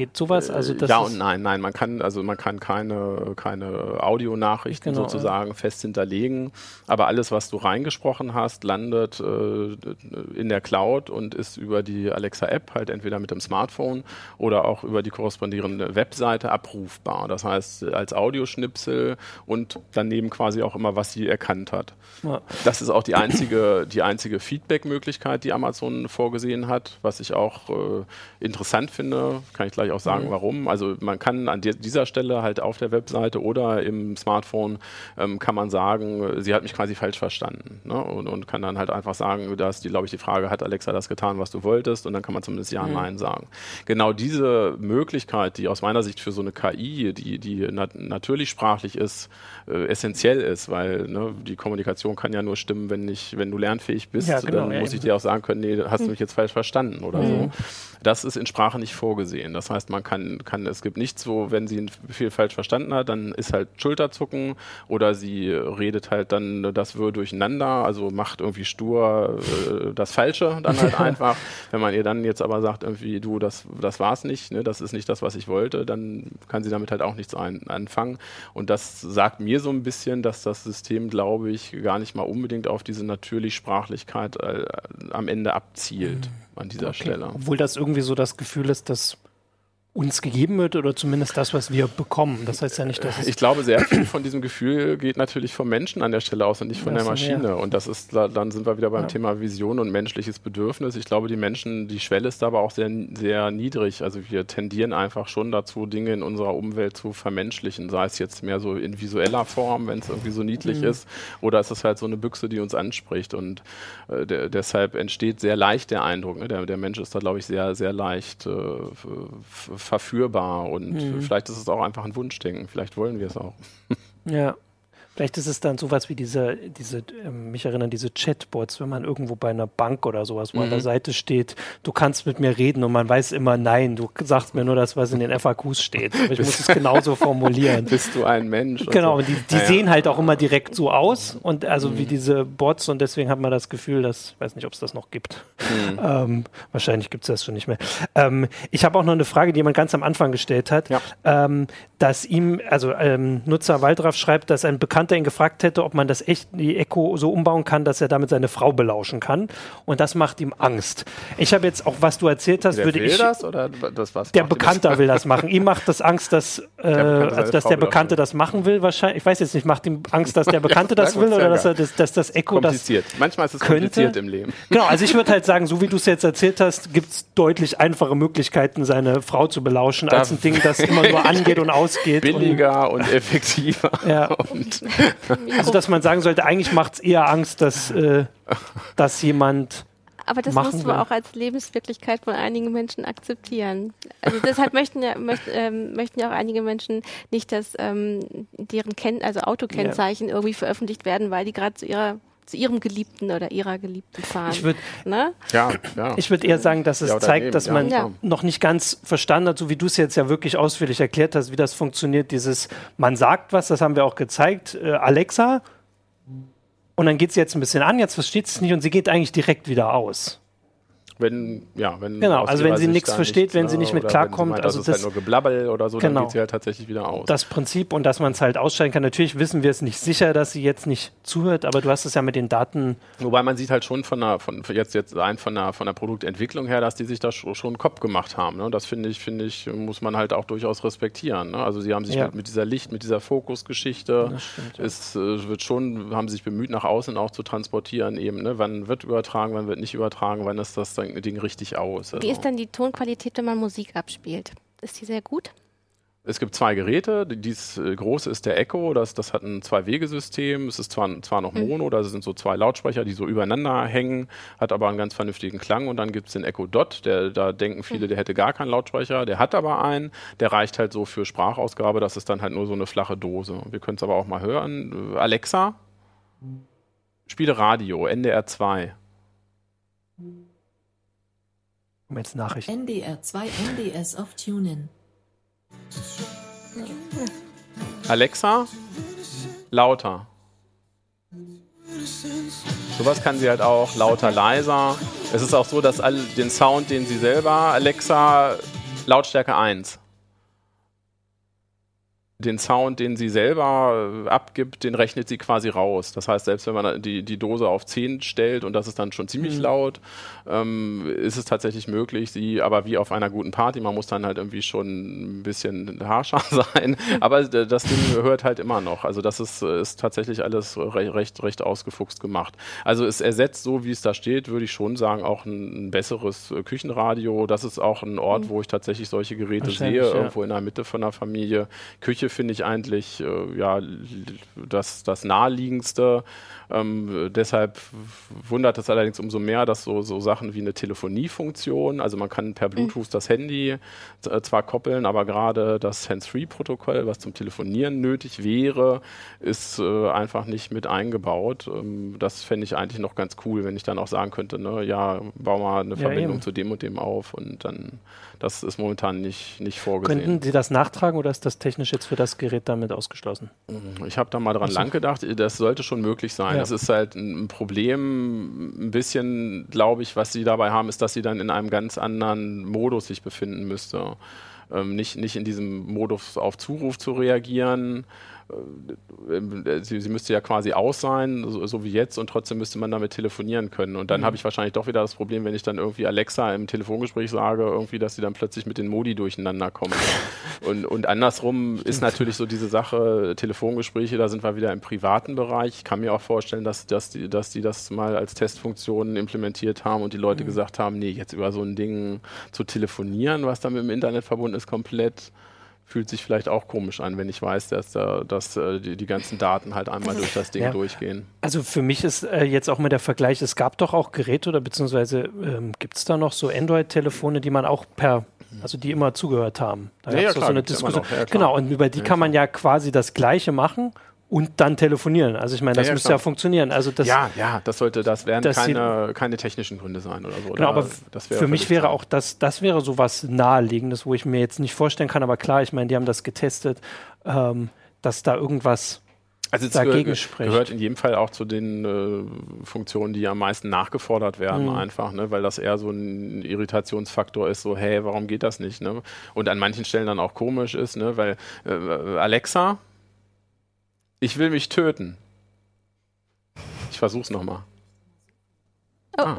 Geht sowas? Äh, also ja und nein, nein, man kann also man kann keine keine Audionachrichten genau, sozusagen ja. fest hinterlegen, aber alles, was du reingesprochen hast, landet äh, in der Cloud und ist über die Alexa App halt entweder mit dem Smartphone oder auch über die korrespondierende Webseite abrufbar. Das heißt als Audioschnipsel und daneben quasi auch immer, was sie erkannt hat. Ja. Das ist auch die einzige die einzige Feedback-Möglichkeit, die Amazon vorgesehen hat, was ich auch äh, interessant finde, kann ich gleich gleich auch sagen, mhm. warum. Also man kann an dieser Stelle halt auf der Webseite oder im Smartphone ähm, kann man sagen, sie hat mich quasi falsch verstanden. Ne? Und, und, kann dann halt einfach sagen, dass die, glaube ich, die Frage, hat Alexa das getan, was du wolltest? Und dann kann man zumindest Ja, mhm. Nein sagen. Genau diese Möglichkeit, die aus meiner Sicht für so eine KI, die, die nat natürlich sprachlich ist, äh, essentiell ist, weil ne, die Kommunikation kann ja nur stimmen, wenn, ich, wenn du lernfähig bist, ja, genau, dann ja, muss ich dir auch sagen können, nee, hast du mhm. mich jetzt falsch verstanden oder so. Das ist in Sprache nicht vorgesehen. Das Das heißt, man kann, kann, es gibt nichts, wo, wenn sie einen Befehl falsch verstanden hat, dann ist halt Schulterzucken oder sie redet halt dann das würde durcheinander, also macht irgendwie stur äh, das Falsche dann halt (laughs) einfach. Wenn man ihr dann jetzt aber sagt, irgendwie, du, das, das war's nicht, ne, das ist nicht das, was ich wollte, dann kann sie damit halt auch nichts ein, anfangen. Und das sagt mir so ein bisschen, dass das System, glaube ich, gar nicht mal unbedingt auf diese natürlich Sprachlichkeit äh, am Ende abzielt mhm. an dieser okay. Stelle. Obwohl das irgendwie so das Gefühl ist, dass uns gegeben wird oder zumindest das, was wir bekommen. Das heißt ja nicht, dass ich glaube, sehr viel von diesem Gefühl geht natürlich vom Menschen an der Stelle aus und nicht von das der Maschine. Ja. Und das ist, dann sind wir wieder beim ja. Thema Vision und menschliches Bedürfnis. Ich glaube, die Menschen, die Schwelle ist aber auch sehr, sehr niedrig. Also wir tendieren einfach schon dazu, Dinge in unserer Umwelt zu vermenschlichen, sei es jetzt mehr so in visueller Form, wenn es irgendwie so niedlich mhm. ist, oder es ist halt so eine Büchse, die uns anspricht. Und äh, der, deshalb entsteht sehr leicht der Eindruck. Ne? Der, der Mensch ist da, glaube ich, sehr, sehr leicht äh, verführbar und mhm. vielleicht ist es auch einfach ein Wunschdenken. Vielleicht wollen wir es auch. Ja. Vielleicht ist es dann sowas wie diese, diese ähm, mich erinnern, diese Chatbots, wenn man irgendwo bei einer Bank oder sowas, wo mhm. an der mhm. Seite steht, du kannst mit mir reden und man weiß immer nein, du sagst mir nur das, was in den FAQs steht. Aber ich muss es genauso formulieren. (laughs) Bist du ein Mensch? Genau, und die, die naja. sehen halt auch immer direkt so aus und also mhm. wie diese Bots und deswegen hat man das Gefühl, dass, ich weiß nicht, ob es das noch gibt. Mhm. (laughs) Ähm, wahrscheinlich gibt es das schon nicht mehr. Ähm, ich habe auch noch eine Frage, die jemand ganz am Anfang gestellt hat, ja. Ähm, dass ihm, also ähm, Nutzer Waldraff schreibt, dass ein bekannter Vater ihn gefragt hätte, ob man das echt die Echo so umbauen kann, dass er damit seine Frau belauschen kann. Und das macht ihm Angst. Ich habe jetzt auch, was du erzählt hast, der würde will ich. Das oder das was der Bekannter will das machen. ihm macht das Angst, dass, (laughs) äh, also, dass der Bekannte das machen will. Wahrscheinlich. Ich weiß jetzt nicht, macht ihm Angst, dass der (laughs) Bekannte ja, das will oder dass, er das, dass das Echo das. Manchmal ist es könnte. kompliziert im Leben. (laughs) Genau, also ich würde halt sagen, so wie du es jetzt erzählt hast, gibt es deutlich einfache Möglichkeiten, seine Frau zu belauschen, da als ein Ding, das immer nur angeht und ausgeht. Billiger und, und effektiver. Ja. Und (laughs) also, dass man sagen sollte, eigentlich macht es eher Angst, dass, äh, dass jemand. Aber das muss man auch als Lebenswirklichkeit von einigen Menschen akzeptieren. Also deshalb möchten ja, möchten, ähm, möchten ja auch einige Menschen nicht, dass ähm, deren Ken also Autokennzeichen ja. irgendwie veröffentlicht werden, weil die gerade zu ihrer zu ihrem Geliebten oder ihrer Geliebten fahren. Ich würde ne? ja, ja. würd eher sagen, dass es ja, zeigt, neben, dass man ja. noch nicht ganz verstanden hat, so wie du es jetzt ja wirklich ausführlich erklärt hast, wie das funktioniert. Dieses, man sagt was, das haben wir auch gezeigt. Äh, Alexa, und dann geht sie jetzt ein bisschen an, jetzt versteht sie es nicht und sie geht eigentlich direkt wieder aus. Wenn, ja, wenn genau, also wenn sie nichts versteht, nicht, wenn sie nicht mit klarkommt. Meint, also das ist halt nur Geblabbel oder so, genau, dann geht sie halt tatsächlich wieder aus. Das Prinzip und dass man es halt ausstellen kann. Natürlich wissen wir es nicht sicher, dass sie jetzt nicht zuhört, aber du hast es ja mit den Daten. Wobei man sieht halt schon von der, von, jetzt, jetzt ein von der, von der Produktentwicklung her, dass die sich da schon einen Kopf gemacht haben. Ne? Das finde ich, finde ich, muss man halt auch durchaus respektieren. Ne? Also sie haben sich ja. mit, mit, dieser Licht, mit dieser Fokusgeschichte, ja. es äh, wird schon, haben sich bemüht, nach außen auch zu transportieren, eben, ne? wann wird übertragen, wann wird nicht übertragen, wann ist das dann Ding richtig aus. Also. Wie ist denn die Tonqualität, wenn man Musik abspielt? Ist die sehr gut? Es gibt zwei Geräte. Dies äh, große ist der Echo, das, das hat ein Zwei-Wege-System. Es ist zwar, zwar noch mhm. Mono, mhm. da sind so zwei Lautsprecher, die so übereinander hängen, hat aber einen ganz vernünftigen Klang. Und dann gibt es den Echo Dot, der, da denken viele, mhm. der hätte gar keinen Lautsprecher. Der hat aber einen, der reicht halt so für Sprachausgabe, das ist dann halt nur so eine flache Dose. Wir können es aber auch mal hören. Alexa, spiele Radio, NDR 2. Jetzt Nachrichten. NDR 2 NDS auf TuneIn. Alexa, lauter. Sowas kann sie halt auch lauter, leiser. Es ist auch so, dass all den Sound, den sie selber, Alexa, Lautstärke 1 den Sound, den sie selber äh, abgibt, den rechnet sie quasi raus. Das heißt, selbst wenn man die, die Dose auf 10 stellt und das ist dann schon ziemlich mhm. laut, ähm, ist es tatsächlich möglich, sie aber wie auf einer guten Party, man muss dann halt irgendwie schon ein bisschen harscher (laughs) sein, aber das Ding hört halt immer noch. Also das ist, ist tatsächlich alles recht, recht, recht ausgefuchst gemacht. Also es ersetzt, so wie es da steht, würde ich schon sagen, auch ein, ein besseres Küchenradio. Das ist auch ein Ort, mhm. wo ich tatsächlich solche Geräte sehe, ja. irgendwo in der Mitte von der Familie. Küche finde ich eigentlich äh, ja, das, das naheliegendste. Ähm, deshalb wundert es allerdings umso mehr, dass so, so Sachen wie eine Telefoniefunktion, also man kann per Bluetooth mhm. das Handy äh, zwar koppeln, aber gerade das Hands-Free-Protokoll, was zum Telefonieren nötig wäre, ist äh, einfach nicht mit eingebaut. Ähm, das fände ich eigentlich noch ganz cool, wenn ich dann auch sagen könnte, ne, ja, bau mal eine ja, Verbindung eben. zu dem und dem auf und dann das ist momentan nicht, nicht vorgesehen. Könnten Sie das nachtragen oder ist das technisch jetzt für das Gerät damit ausgeschlossen? Ich habe da mal dran so. lang gedacht, das sollte schon möglich sein. Ja. Das ist halt ein Problem, ein bisschen, glaube ich, was Sie dabei haben, ist, dass Sie dann in einem ganz anderen Modus sich befinden müsste. Ähm, nicht, nicht in diesem Modus auf Zuruf zu reagieren, sie, sie, müsste ja quasi aus sein, so, so, wie jetzt, und trotzdem müsste man damit telefonieren können. Und dann mhm. habe ich wahrscheinlich doch wieder das Problem, wenn ich dann irgendwie Alexa im Telefongespräch sage, irgendwie, dass sie dann plötzlich mit den Modi durcheinander kommen. (laughs) und, und andersrum ist natürlich so diese Sache, Telefongespräche, da sind wir wieder im privaten Bereich. Ich kann mir auch vorstellen, dass, dass, die, dass die das mal als Testfunktion implementiert haben und die Leute mhm. gesagt haben, nee, jetzt über so ein Ding zu telefonieren, was da mit dem Internet verbunden ist, komplett fühlt sich vielleicht auch komisch an, wenn ich weiß, dass, da, dass äh, die, die, ganzen Daten halt einmal durch das Ding ja. durchgehen. Also für mich ist äh, jetzt auch mal der Vergleich, es gab doch auch Geräte oder beziehungsweise ähm, gibt es da noch so Android-Telefone, die man auch per also die immer zugehört haben. Da ja, ja, klar, so eine Diskussion. Ja, genau, und über die kann man ja quasi das Gleiche machen und dann telefonieren. Also ich meine, das ja, müsste ja funktionieren. Also das, ja, ja, das sollte, das werden keine, keine technischen Gründe sein oder so. Genau, aber für mich wäre auch das, das wäre so was Naheliegendes, wo ich mir jetzt nicht vorstellen kann, aber klar, ich meine, die haben das getestet, ähm, dass da irgendwas also es dagegen spricht. gehört in jedem Fall auch zu den äh, Funktionen, die am meisten nachgefordert werden, mhm. einfach, ne? weil das eher so ein Irritationsfaktor ist, so, hey, warum geht das nicht? Ne? Und an manchen Stellen dann auch komisch ist, ne? weil äh, Alexa, ich will mich töten. Ich versuch's nochmal. Oh, ah.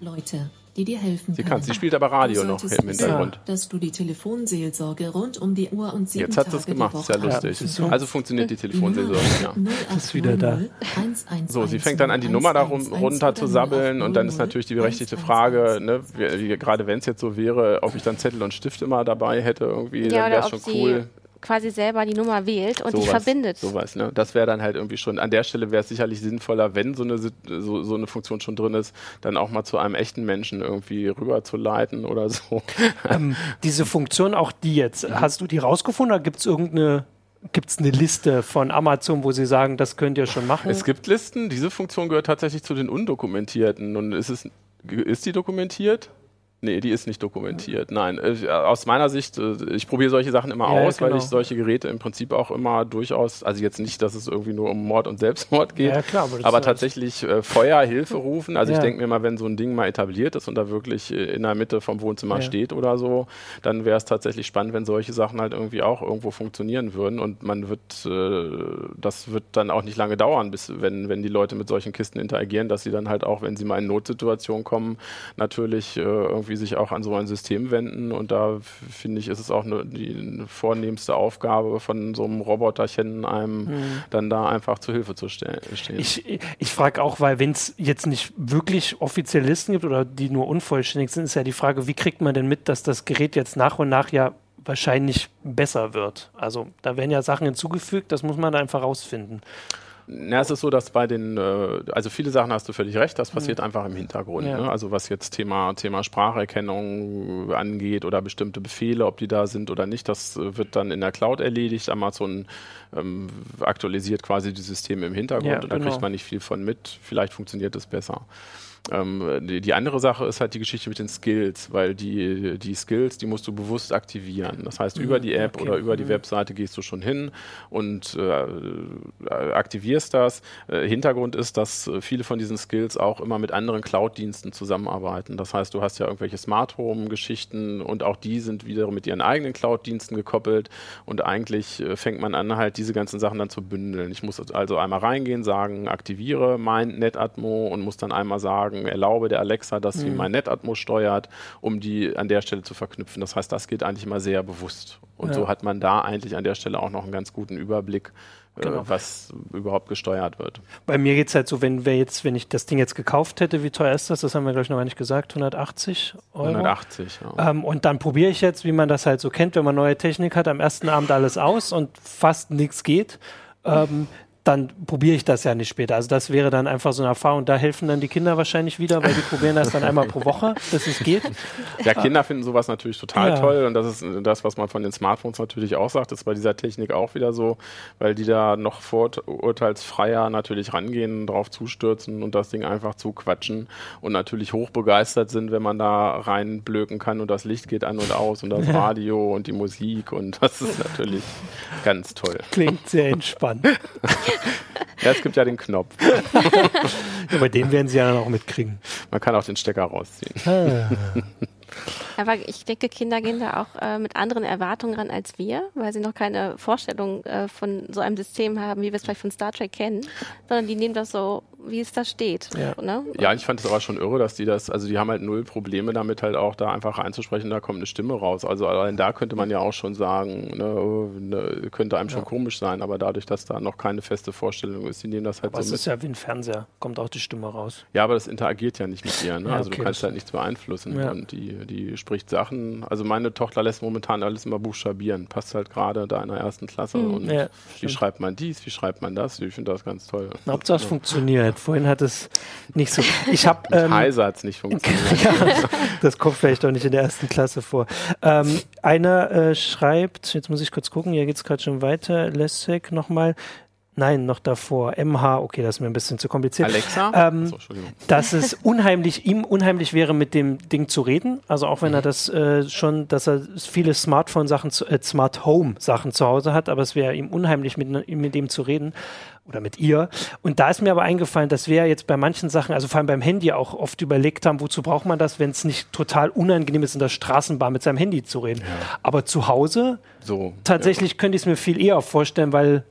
Leute, die dir helfen sie können. Kann. Sie spielt aber Radio noch im Hintergrund. Dass du die Telefonseelsorge rund um die Uhr und sieben Jetzt hat sie es gemacht, ist ja lustig. Ja, also funktioniert die Telefonseelsorge, ja. ist wieder da. So, sie fängt dann an, die Nummer da runter zu sabbeln und dann ist natürlich die berechtigte Frage, ne, wie, wie, gerade wenn es jetzt so wäre, ob ich dann Zettel und Stift immer dabei hätte, irgendwie, ja, dann wäre es schon cool quasi selber die Nummer wählt und so die verbindet. Sowas, ne? Das wäre dann halt irgendwie schon, an der Stelle wäre es sicherlich sinnvoller, wenn so eine, so, so eine Funktion schon drin ist, dann auch mal zu einem echten Menschen irgendwie rüberzuleiten oder so. (laughs) Ähm, diese Funktion, auch die jetzt, mhm. hast du die rausgefunden oder gibt es irgendeine Gibt es eine Liste von Amazon, wo sie sagen, das könnt ihr schon machen? Es gibt Listen. Diese Funktion gehört tatsächlich zu den undokumentierten. Und ist, es, ist die dokumentiert? Nee, die ist nicht dokumentiert. Nein, äh, aus meiner Sicht, äh, ich probiere solche Sachen immer ja, aus, genau. weil ich solche Geräte im Prinzip auch immer durchaus, also jetzt nicht, dass es irgendwie nur um Mord und Selbstmord geht, ja, klar, aber, aber tatsächlich äh, Feuerhilfe rufen. Also ja. ich denke mir mal, wenn so ein Ding mal etabliert ist und da wirklich äh, in der Mitte vom Wohnzimmer steht oder so, dann wäre es tatsächlich spannend, wenn solche Sachen halt irgendwie auch irgendwo funktionieren würden und man wird, äh, das wird dann auch nicht lange dauern, bis wenn, wenn die Leute mit solchen Kisten interagieren, dass sie dann halt auch, wenn sie mal in Notsituationen kommen, natürlich irgendwie irgendwie sich auch an so ein System wenden. Und da finde ich, ist es auch ne, die vornehmste Aufgabe von so einem Roboterchen, einem mhm. dann da einfach zu Hilfe zu stehen. Ich, ich frage auch, weil wenn es jetzt nicht wirklich offizielle Listen gibt oder die nur unvollständig sind, ist ja die Frage, wie kriegt man denn mit, dass das Gerät jetzt nach und nach ja wahrscheinlich besser wird. Also da werden ja Sachen hinzugefügt, das muss man da einfach rausfinden. Na, es ist so, dass bei den, äh, also viele Sachen hast du völlig recht, das passiert mhm. einfach im Hintergrund. Ja. Ne? Also was jetzt Thema, Thema Spracherkennung angeht oder bestimmte Befehle, ob die da sind oder nicht, das wird dann in der Cloud erledigt. Amazon ähm, aktualisiert quasi die Systeme im Hintergrund ja, und da kriegt genau. man nicht viel von mit. Vielleicht funktioniert es besser. Ähm, die, die, andere Sache ist halt die Geschichte mit den Skills, weil die, die Skills, die musst du bewusst aktivieren. Das heißt, mhm, über die App okay. oder über die mhm. Webseite gehst du schon hin und äh, aktivierst das. Äh, Hintergrund ist, dass viele von diesen Skills auch immer mit anderen Cloud-Diensten zusammenarbeiten. Das heißt, du hast ja irgendwelche Smart Home-Geschichten und auch die sind wiederum mit ihren eigenen Cloud-Diensten gekoppelt und eigentlich äh, fängt man an, halt diese ganzen Sachen dann zu bündeln. Ich muss also einmal reingehen, sagen, aktiviere mein NetAtmo und muss dann einmal sagen, sagen, erlaube der Alexa, dass sie mhm. mein Netatmo steuert, um die an der Stelle zu verknüpfen. Das heißt, das geht eigentlich immer sehr bewusst. Und ja. so hat man da eigentlich an der Stelle auch noch einen ganz guten Überblick, äh, Genau. was überhaupt gesteuert wird. Bei mir geht es halt so, wenn wir jetzt, wenn ich das Ding jetzt gekauft hätte, wie teuer ist das? Das haben wir, glaube ich, noch gar nicht gesagt, 180 Euro. 180, ja. Ähm, und dann probiere ich jetzt, wie man das halt so kennt, wenn man neue Technik hat, am ersten Abend alles aus und fast nichts geht. Ähm, dann probiere ich das ja nicht später. Also das wäre dann einfach so eine Erfahrung. Da helfen dann die Kinder wahrscheinlich wieder, weil die probieren das dann einmal pro Woche, dass es geht. Ja, Kinder finden sowas natürlich total Ja. toll und das ist das, was man von den Smartphones natürlich auch sagt, ist bei dieser Technik auch wieder so, weil die da noch vorurteilsfreier natürlich rangehen, drauf zustürzen und das Ding einfach zuquatschen und natürlich hochbegeistert sind, wenn man da reinblöken kann und das Licht geht an und aus und das Radio und die Musik und das ist natürlich ganz toll. Klingt sehr entspannt. (laughs) Ja, es gibt ja den Knopf. Aber den werden sie ja dann auch mitkriegen. Man kann auch den Stecker rausziehen. Aber ich denke, Kinder gehen da auch äh, mit anderen Erwartungen ran als wir, weil sie noch keine Vorstellung äh, von so einem System haben, wie wir es vielleicht von Star Trek kennen, sondern die nehmen das so, wie es da steht. Ja. Ne? Ja, ich fand es aber schon irre, dass die das, also die haben halt null Probleme damit halt auch da einfach reinzusprechen, da kommt eine Stimme raus. Also allein da könnte man ja auch schon sagen, ne, ne, könnte einem schon komisch sein, aber dadurch, dass da noch keine feste Vorstellung ist, die nehmen das halt Aber so es mit. ist ja wie ein Fernseher, kommt auch die Stimme raus. Ja, aber das interagiert ja nicht mit ihr. Ne? Ja, also okay, du kannst das halt nichts beeinflussen. Ja. Und die, die spricht Sachen. Also meine Tochter lässt momentan alles immer buchstabieren. Passt halt gerade da in der ersten Klasse. Und Mhm. Ja, wie stimmt. schreibt man dies, wie schreibt man das? Ich finde das ganz toll. Hauptsache es funktioniert. Vorhin hat es nicht so. Ich habe ähm, Heiser hat es nicht funktioniert. (laughs) ja, das kommt vielleicht auch nicht in der ersten Klasse vor. Ähm, einer äh, schreibt, jetzt muss ich kurz gucken, hier geht es gerade schon weiter. Lessig nochmal. Nein, noch davor. MH, okay, das ist mir ein bisschen zu kompliziert. Alexa? Ähm, Entschuldigung. dass es unheimlich, ihm unheimlich wäre, mit dem Ding zu reden. Also auch wenn er das äh, schon, dass er viele Smartphone-Sachen, äh, Smart Home-Sachen zu Hause hat, aber es wäre ihm unheimlich, mit, mit dem zu reden oder mit ihr. Und da ist mir aber eingefallen, dass wir jetzt bei manchen Sachen, also vor allem beim Handy auch oft überlegt haben, wozu braucht man das, wenn es nicht total unangenehm ist, in der Straßenbahn mit seinem Handy zu reden. Aber zu Hause So. tatsächlich könnte ich es mir viel eher vorstellen, weil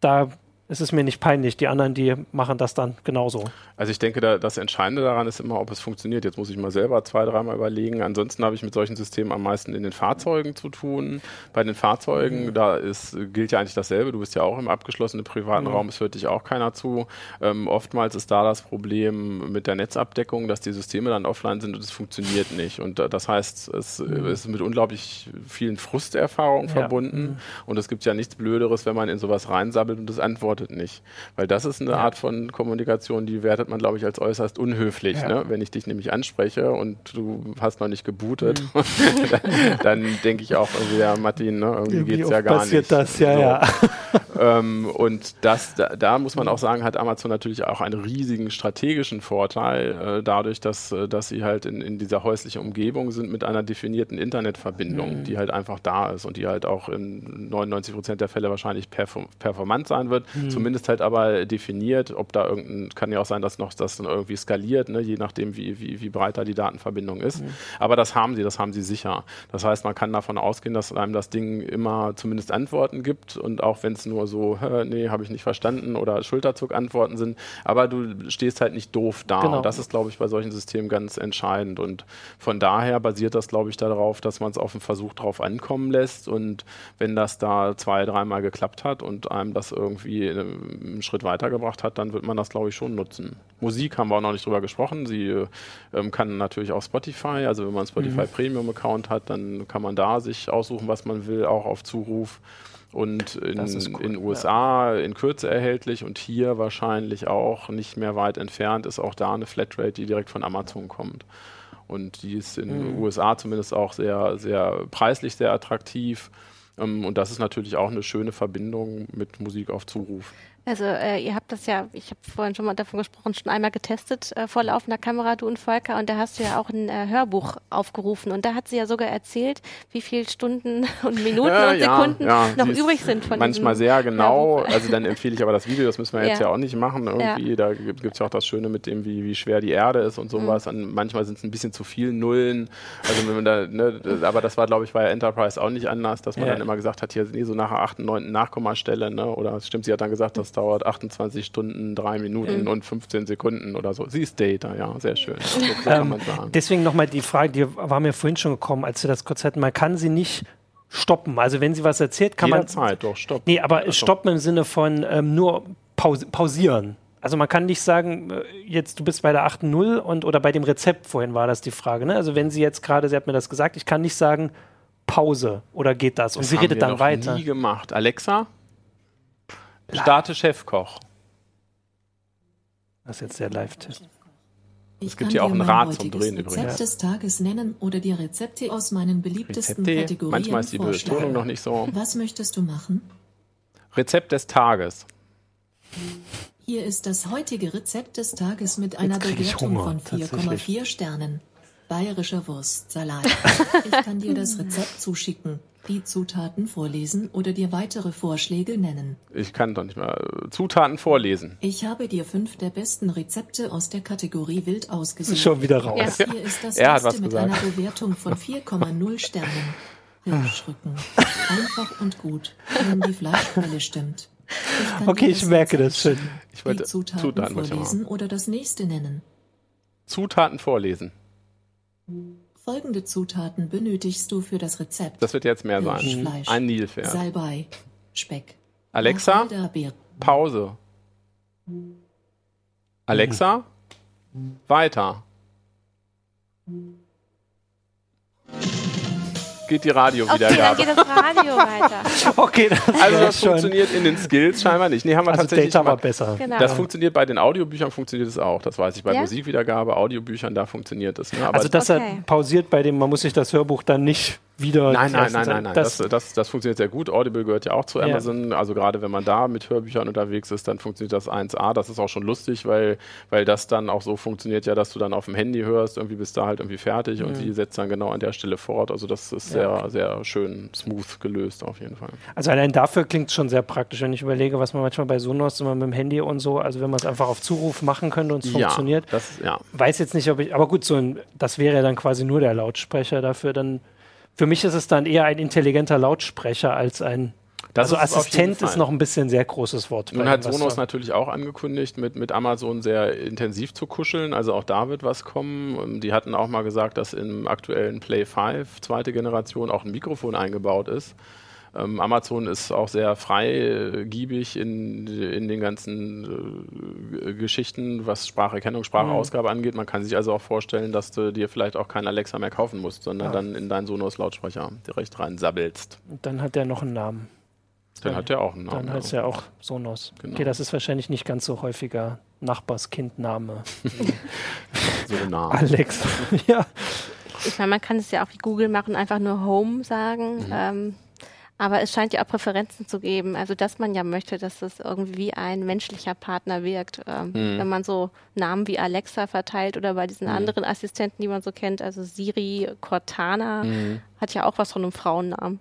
da ist es mir nicht peinlich. Die anderen, die machen das dann genauso. Also ich denke, da, das Entscheidende daran ist immer, ob es funktioniert. Jetzt muss ich mal selber zwei, dreimal überlegen. Ansonsten habe ich mit solchen Systemen am meisten in den Fahrzeugen zu tun. Bei den Fahrzeugen, da ist, gilt ja eigentlich dasselbe. Du bist ja auch im abgeschlossenen privaten Raum, es hört dich auch keiner zu. Ähm, oftmals ist da das Problem mit der Netzabdeckung, dass die Systeme dann offline sind und es funktioniert nicht. Und das heißt, es äh, ist mit unglaublich vielen Frusterfahrungen Ja. verbunden. Und es gibt ja nichts Blöderes, wenn man in sowas reinsabbelt und es antwortet nicht. Weil das ist eine Art von Kommunikation, die wertet man, glaube ich, als äußerst unhöflich. Ja. Ne? Wenn ich dich nämlich anspreche und du hast noch nicht gebootet, (laughs) dann, dann denke ich auch irgendwie, ja, Martin, ne? irgendwie Wie geht es ja gar passiert nicht. das? Ja, So. ja. (laughs) Ähm, und das, da, da muss man auch sagen, hat Amazon natürlich auch einen riesigen strategischen Vorteil, äh, dadurch, dass, äh, dass sie halt in, in dieser häuslichen Umgebung sind mit einer definierten Internetverbindung, Mhm. die halt einfach da ist und die halt auch in 99 Prozent der Fälle wahrscheinlich perform performant sein wird. Mhm. Zumindest halt aber definiert, ob da irgendein, kann ja auch sein, dass noch das dann irgendwie skaliert, ne, je nachdem, wie, wie, wie breit da die Datenverbindung ist. Aber das haben sie, das haben sie sicher. Das heißt, man kann davon ausgehen, dass einem das Ding immer zumindest Antworten gibt und auch wenn es nur so, "Hä, nee, habe ich nicht verstanden oder Schulterzuck-Antworten sind, aber du stehst halt nicht doof da. Genau. Und das ist, glaube ich, bei solchen Systemen ganz entscheidend. Und von daher basiert das, glaube ich, darauf, dass man es auf den Versuch drauf ankommen lässt und wenn das da zwei, dreimal geklappt hat und einem das irgendwie einen Schritt weitergebracht hat, dann wird man das, glaube ich, schon nutzen. Musik haben wir auch noch nicht drüber gesprochen. Sie äh, ähm, kann natürlich auch Spotify, also wenn man einen Spotify Premium Account hat, dann kann man da sich aussuchen, was man will, auch auf Zuruf. Und in cool, in USA in Kürze erhältlich und hier wahrscheinlich auch nicht mehr weit entfernt ist auch da eine Flatrate, die direkt von Amazon kommt. Und die ist in den USA zumindest auch sehr, sehr preislich sehr attraktiv. Ähm, Und das ist natürlich auch eine schöne Verbindung mit Musik auf Zuruf. Also äh, ihr habt das ja, ich habe vorhin schon mal davon gesprochen, schon einmal getestet äh, vor laufender Kamera, du und Volker, und da hast du ja auch ein äh, Hörbuch aufgerufen und da hat sie ja sogar erzählt, wie viele Stunden (laughs) und Minuten und Sekunden noch sie übrig sind von Manchmal sehr genau. Hörbuch. Also dann empfehle ich aber das Video, das müssen wir jetzt Ja. ja auch nicht machen. Irgendwie, da gibt es ja auch das Schöne mit dem, wie, wie schwer die Erde ist und sowas. Mhm. Und manchmal sind es ein bisschen zu viele Nullen. Also wenn man da, ne, aber das war, glaube ich, bei Enterprise auch nicht anders, dass man Ja. dann immer gesagt hat, hier nee, so nach der 8., 9. Nachkommastelle, ne? Oder stimmt, sie hat dann gesagt, das dauert 28 Stunden, 3 Mhm. Minuten und 15 Sekunden oder so. Sie ist Data, ja, sehr schön. (laughs) So kann Ähm, man sagen. deswegen nochmal die Frage, die war mir vorhin schon gekommen, als wir das kurz hatten. Man kann sie nicht stoppen. Also wenn sie was erzählt, kann man. Jederzeit, doch, stopp. Nee, aber Also, stoppen im Sinne von ähm, nur paus pausieren. Also man kann nicht sagen, äh, jetzt du bist bei der 8.0 und oder bei dem Rezept vorhin war das die Frage. Ne? Also wenn sie jetzt gerade, sie hat mir das gesagt, ich kann nicht sagen Pause oder geht das? Und Das sie haben redet wir dann noch weiter. nie gemacht. Alexa? Starte Chefkoch. Das ist jetzt der Live-Test. Es gibt hier auch ein Rad zum Drehen Rezept übrigens. des Tages nennen oder die Rezepte aus meinen beliebtesten Rezepte. Kategorien Manchmal ist die vorschlagen. Betonung noch nicht so. Was möchtest du machen? Rezept des Tages. Hier ist das heutige Rezept des Tages mit einer Bewertung Hunger, von tatsächlich. 4,4 Sternen. Bayerischer Wurstsalat. (laughs) Ich kann dir das Rezept zuschicken, die Zutaten vorlesen oder dir weitere Vorschläge nennen. Ich kann doch nicht mal äh, Zutaten vorlesen. Ich habe dir fünf der besten Rezepte aus der Kategorie Wild ausgesucht. Schon wieder raus. Ja. Hier ist das Er was mit gesagt. einer Bewertung von 4,0 Sternen. Hirschrücken. Einfach und gut, wenn die Fleischquelle stimmt. Ich Okay, ich merke das schon. Ich wollte die Zutaten, Zutaten vorlesen oder das nächste nennen. Zutaten vorlesen. Folgende Zutaten benötigst du für das Rezept. Das wird jetzt mehr sein. Hirschfleisch, Ein Nilpferd. Salbei, Speck. Alexa. Pause. Alexa, weiter. Geht die Okay, dann Radiowiedergabe. geht das Radio (laughs) weiter. Okay, das Also das schon. funktioniert in den Skills scheinbar nicht. Nee, haben wir Also tatsächlich Data war besser. Genau. Das funktioniert bei den Audiobüchern, funktioniert es auch. Das weiß ich. Bei Ja? Musikwiedergabe, Audiobüchern, da funktioniert es. Ne? Aber Also das Okay. hat pausiert bei dem, man muss sich das Hörbuch dann nicht wieder. Nein, nein, nein, nein, nein. Das, das, das, funktioniert sehr gut. Audible gehört ja auch zu Ja. Amazon. Also gerade wenn man da mit Hörbüchern unterwegs ist, dann funktioniert das 1A. Das ist auch schon lustig, weil, weil das dann auch so funktioniert ja, dass du dann auf dem Handy hörst, irgendwie bist du halt irgendwie fertig und die setzt dann genau an der Stelle fort. Also das ist Mhm. Ja, sehr, sehr schön smooth gelöst auf jeden Fall. Also allein dafür klingt es schon sehr praktisch, wenn ich überlege, was man manchmal bei Sonos immer mit dem Handy und so, also wenn man es einfach auf Zuruf machen könnte und es funktioniert. Ja, das, ja. Weiß jetzt nicht, ob ich, aber gut, so ein, das wäre ja dann quasi nur der Lautsprecher dafür. Dann für mich ist es dann eher ein intelligenter Lautsprecher als ein. Das also ist Assistent ist noch ein bisschen sehr großes Wort. Nun hat Sonos natürlich auch angekündigt, mit, mit Amazon sehr intensiv zu kuscheln. Also auch da wird was kommen. Und Die hatten auch mal gesagt, dass im aktuellen Play 5, zweite Generation, auch ein Mikrofon eingebaut ist. Ähm, Amazon ist auch sehr freigiebig in, in den ganzen äh, Geschichten, was Spracherkennung, Sprachausgabe angeht. Man kann sich also auch vorstellen, dass du dir vielleicht auch kein Alexa mehr kaufen musst, sondern Ja. dann in deinen Sonos-Lautsprecher direkt rein sabbelst. Dann hat der noch einen Namen. Dann hat der auch einen Namen. Dann heißt er auch Sonos. Genau. Okay, das ist wahrscheinlich nicht ganz so häufiger Nachbarskindname. (laughs) so einen Namen. Alex. (laughs) ja. Ich meine, man kann es ja auch wie Google machen, einfach nur Home Mhm. sagen. Ähm, aber es scheint ja auch Präferenzen zu geben. Also, dass man ja möchte, dass es irgendwie wie ein menschlicher Partner wirkt. Ähm, Mhm. Wenn man so Namen wie Alexa verteilt oder bei diesen anderen Assistenten, die man so kennt, also Siri, Cortana, Mhm. hat ja auch was von einem Frauennamen.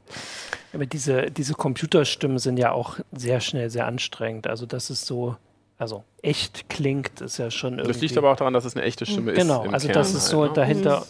Aber diese, diese Computerstimmen sind ja auch sehr schnell sehr anstrengend. Also, das ist so, also echt klingt, ist ja schon irgendwie. Das liegt aber auch daran, dass es eine echte Stimme ist. Genau, im also Kern das ist so halt, ne? dahinter.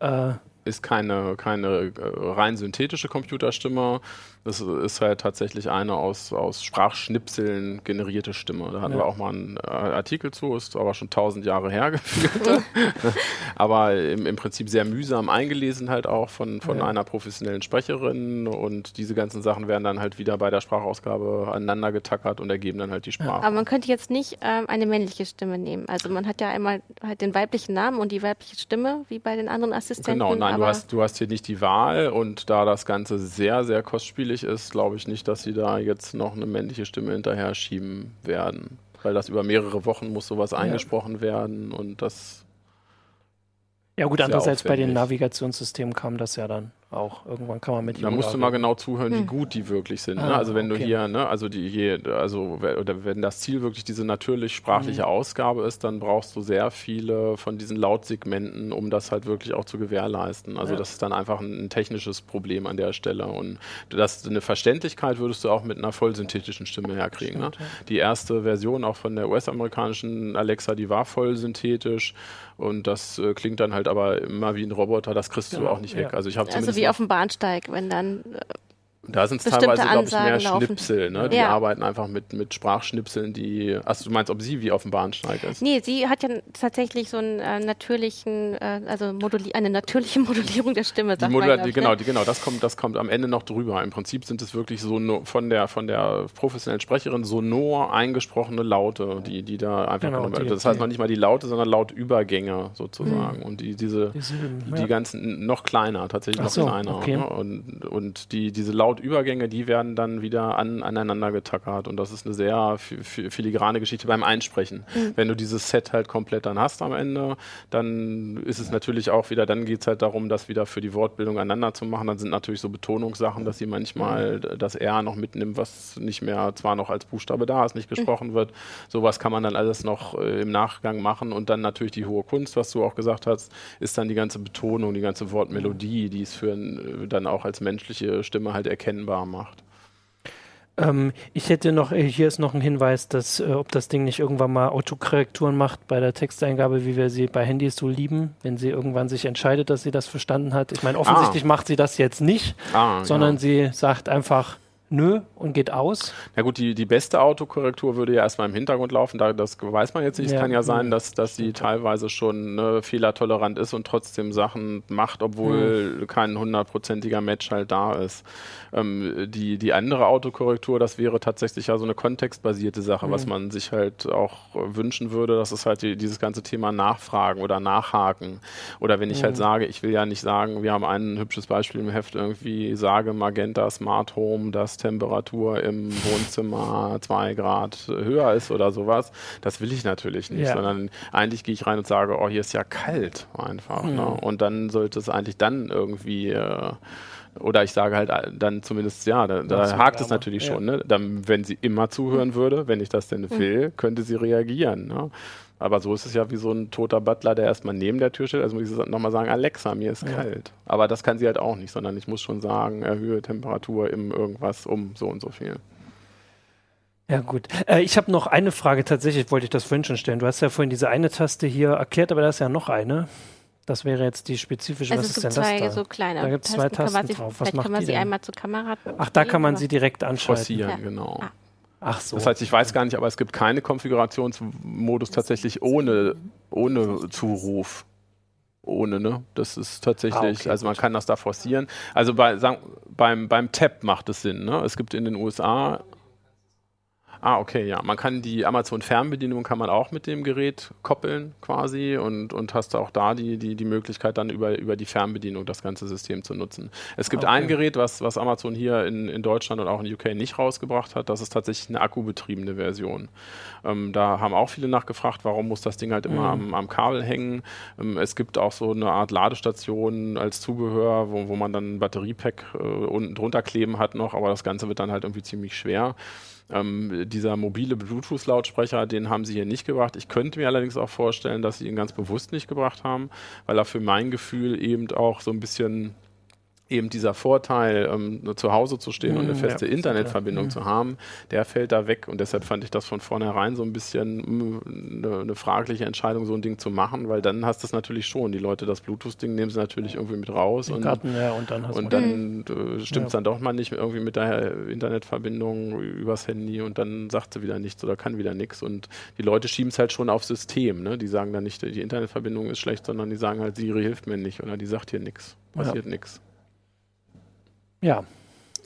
Äh, Ist keine, keine äh, rein synthetische Computerstimme. Das ist halt tatsächlich eine aus, aus Sprachschnipseln generierte Stimme. Da hatten Ja. wir auch mal einen äh, Artikel zu, ist aber schon tausend Jahre her gefühlt. (laughs) aber im, im Prinzip sehr mühsam eingelesen halt auch von, von Ja. einer professionellen Sprecherin und diese ganzen Sachen werden dann halt wieder bei der Sprachausgabe aneinander getackert und ergeben dann halt die Sprache. Aber man könnte jetzt nicht ähm, eine männliche Stimme nehmen. Also man hat ja einmal halt den weiblichen Namen und die weibliche Stimme, wie bei den anderen Assistenten. Genau, nein, du hast, du hast hier nicht die Wahl und da das Ganze sehr, sehr kostspielig ist, glaube ich nicht, dass sie da jetzt noch eine männliche Stimme hinterher schieben werden. Weil das über mehrere Wochen muss sowas eingesprochen werden und das. ja, gut, andererseits bei den. Navigationssystemen kam das ja dann auch. Irgendwann kann man mit Da Yoda musst du mal genau zuhören, wie gut die wirklich sind. Ne? Ah, Also wenn du okay. hier, ne, also die hier, also oder wenn das Ziel wirklich diese natürlich sprachliche Ausgabe ist, dann brauchst du sehr viele von diesen Lautsegmenten, um das halt wirklich auch zu gewährleisten. Also Ja. das ist dann einfach ein, ein technisches Problem an der Stelle. Und das eine Verständlichkeit würdest du auch mit einer vollsynthetischen Stimme herkriegen. Ne? Die erste Version auch von der US-amerikanischen Alexa, die war voll synthetisch und das äh, klingt dann halt aber immer wie ein Roboter, das kriegst du Genau, auch nicht weg. ja. Also ich habe also zumindest auf dem Bahnsteig, wenn dann äh, da sind es teilweise, glaube ich, mehr laufen. Schnipsel. Ne? Die Ja. arbeiten einfach mit, mit Sprachschnipseln, die. Achso, du meinst, ob sie wie auf dem Bahnsteig ist? Nee, sie hat ja tatsächlich so einen äh, natürlichen, äh, also moduli eine natürliche (laughs) Modulierung der Stimme. Die man, Modula glaub die, ich, genau, ne? die, genau, das kommt, das kommt am Ende noch drüber. Im Prinzip sind es wirklich so no, von der von der professionellen Sprecherin sonor eingesprochene Laute, die, die da einfach Genau, die- Das heißt noch nicht mal die Laute, sondern Lautübergänge sozusagen. Und die, diese Die Silben, die ja. ganzen noch kleiner, tatsächlich Ach noch so, kleiner. okay. Ne? Und, und die, diese Lautübergänge, die werden dann wieder an, aneinander getackert und das ist eine sehr filigrane Geschichte beim Einsprechen. Mhm. Wenn du dieses Set halt komplett dann hast am Ende, dann ist es natürlich auch wieder, dann geht es halt darum, das wieder für die Wortbildung aneinander zu machen. Dann sind natürlich so Betonungssachen, dass sie manchmal mhm. das R noch mitnimmt, was nicht mehr zwar noch als Buchstabe da ist, nicht mhm. gesprochen wird. Sowas kann man dann alles noch äh, im Nachgang machen und dann natürlich die hohe Kunst, was du auch gesagt hast, ist dann die ganze Betonung, die ganze Wortmelodie, die es für ein, dann auch als menschliche Stimme halt erkennbar macht. Ähm, ich hätte noch, äh, hier ist noch ein Hinweis, dass äh, ob das Ding nicht irgendwann mal Autokorrekturen macht bei der Texteingabe, wie wir sie bei Handys so lieben, wenn sie irgendwann sich entscheidet, dass sie das verstanden hat. Ich meine, offensichtlich ah. macht sie das jetzt nicht, ah, sondern ja. sie sagt einfach, nö und geht aus. Na gut, die, die beste Autokorrektur würde ja erstmal im Hintergrund laufen, da, das weiß man jetzt nicht. Ja. Es kann ja sein, dass, dass sie teilweise schon ne, fehlertolerant ist und trotzdem Sachen macht, obwohl mhm. kein hundertprozentiger Match halt da ist. Ähm, die, die andere Autokorrektur, das wäre tatsächlich ja so eine kontextbasierte Sache, mhm. was man sich halt auch wünschen würde, dass es halt die, dieses ganze Thema Nachfragen oder Nachhaken. Oder wenn ich halt mhm. halt sage, ich will ja nicht sagen, wir haben ein hübsches Beispiel im Heft irgendwie, sage Magenta Smart Home, das Temperatur im Wohnzimmer zwei Grad höher ist oder sowas. Das will ich natürlich nicht, ja. sondern eigentlich gehe ich rein und sage, oh, hier ist ja kalt einfach. Mhm. Ne? Und dann sollte es eigentlich dann irgendwie äh, oder ich sage halt äh, dann zumindest, ja, da, da hakt es natürlich ja. schon. Ne? Dann, wenn sie immer zuhören würde, wenn ich das denn mhm. will, könnte sie reagieren. Ne? Aber so ist es ja wie so ein toter Butler, der erstmal neben der Tür steht. Also muss ich nochmal sagen, Alexa, mir ist ja. kalt. Aber das kann sie halt auch nicht, sondern ich muss schon sagen, erhöhe Temperatur im irgendwas um so und so viel. Ja, gut. Äh, ich habe noch eine Frage tatsächlich, wollte ich das vorhin schon stellen. Du hast ja vorhin diese eine Taste hier erklärt, aber da ist ja noch eine. Das wäre jetzt die spezifische. Also was ist denn zwei das da? So kleine da gibt es zwei Tasten drauf. Was macht kann man sie denn? einmal zur Kamera. Ach, da kann man sie direkt anschalten. Forcieren, ja. genau. Ah. Ach so. Das heißt, ich weiß gar nicht, aber es gibt keine Konfigurationsmodus tatsächlich ohne, ohne Zuruf. Ohne, ne? Das ist tatsächlich, ah, okay, also man gut. kann das da forcieren. Also bei, sagen, beim, beim Tab macht es Sinn, ne? Es gibt in den USA Ah, okay, ja. Man kann die Amazon-Fernbedienung kann man auch mit dem Gerät koppeln quasi und, und hast auch da die, die, die Möglichkeit, dann über, über die Fernbedienung das ganze System zu nutzen. Es gibt okay. ein Gerät, was, was Amazon hier in, in Deutschland und auch in UK nicht rausgebracht hat. Das ist tatsächlich eine akkubetriebene Version. Ähm, da haben auch viele nachgefragt, warum muss das Ding halt immer mhm. am, am Kabel hängen. Ähm, es gibt auch so eine Art Ladestation als Zubehör, wo, wo man dann ein Batteriepack äh, unten drunter kleben hat noch, aber das Ganze wird dann halt irgendwie ziemlich schwer. Ähm, dieser mobile Bluetooth-Lautsprecher, den haben sie hier nicht gebracht. Ich könnte mir allerdings auch vorstellen, dass sie ihn ganz bewusst nicht gebracht haben, weil er für mein Gefühl eben auch so ein bisschen eben dieser Vorteil, ähm, zu Hause zu stehen und eine mhm, feste ja, Internetverbindung mhm. zu haben, der fällt da weg. Und deshalb fand ich das von vornherein so ein bisschen mm, eine, eine fragliche Entscheidung, so ein Ding zu machen, weil dann hast du es natürlich schon. Die Leute das Bluetooth-Ding nehmen sie natürlich irgendwie mit raus. und, Garten, ja, und dann, und dann äh, stimmt es ja. dann doch mal nicht irgendwie mit der Internetverbindung übers Handy und dann sagt sie wieder nichts oder kann wieder nichts. Und die Leute schieben es halt schon aufs System. Ne? Die sagen dann nicht, die Internetverbindung ist schlecht, sondern die sagen halt, Siri hilft mir nicht oder die sagt hier nichts, passiert ja. nichts. Ja.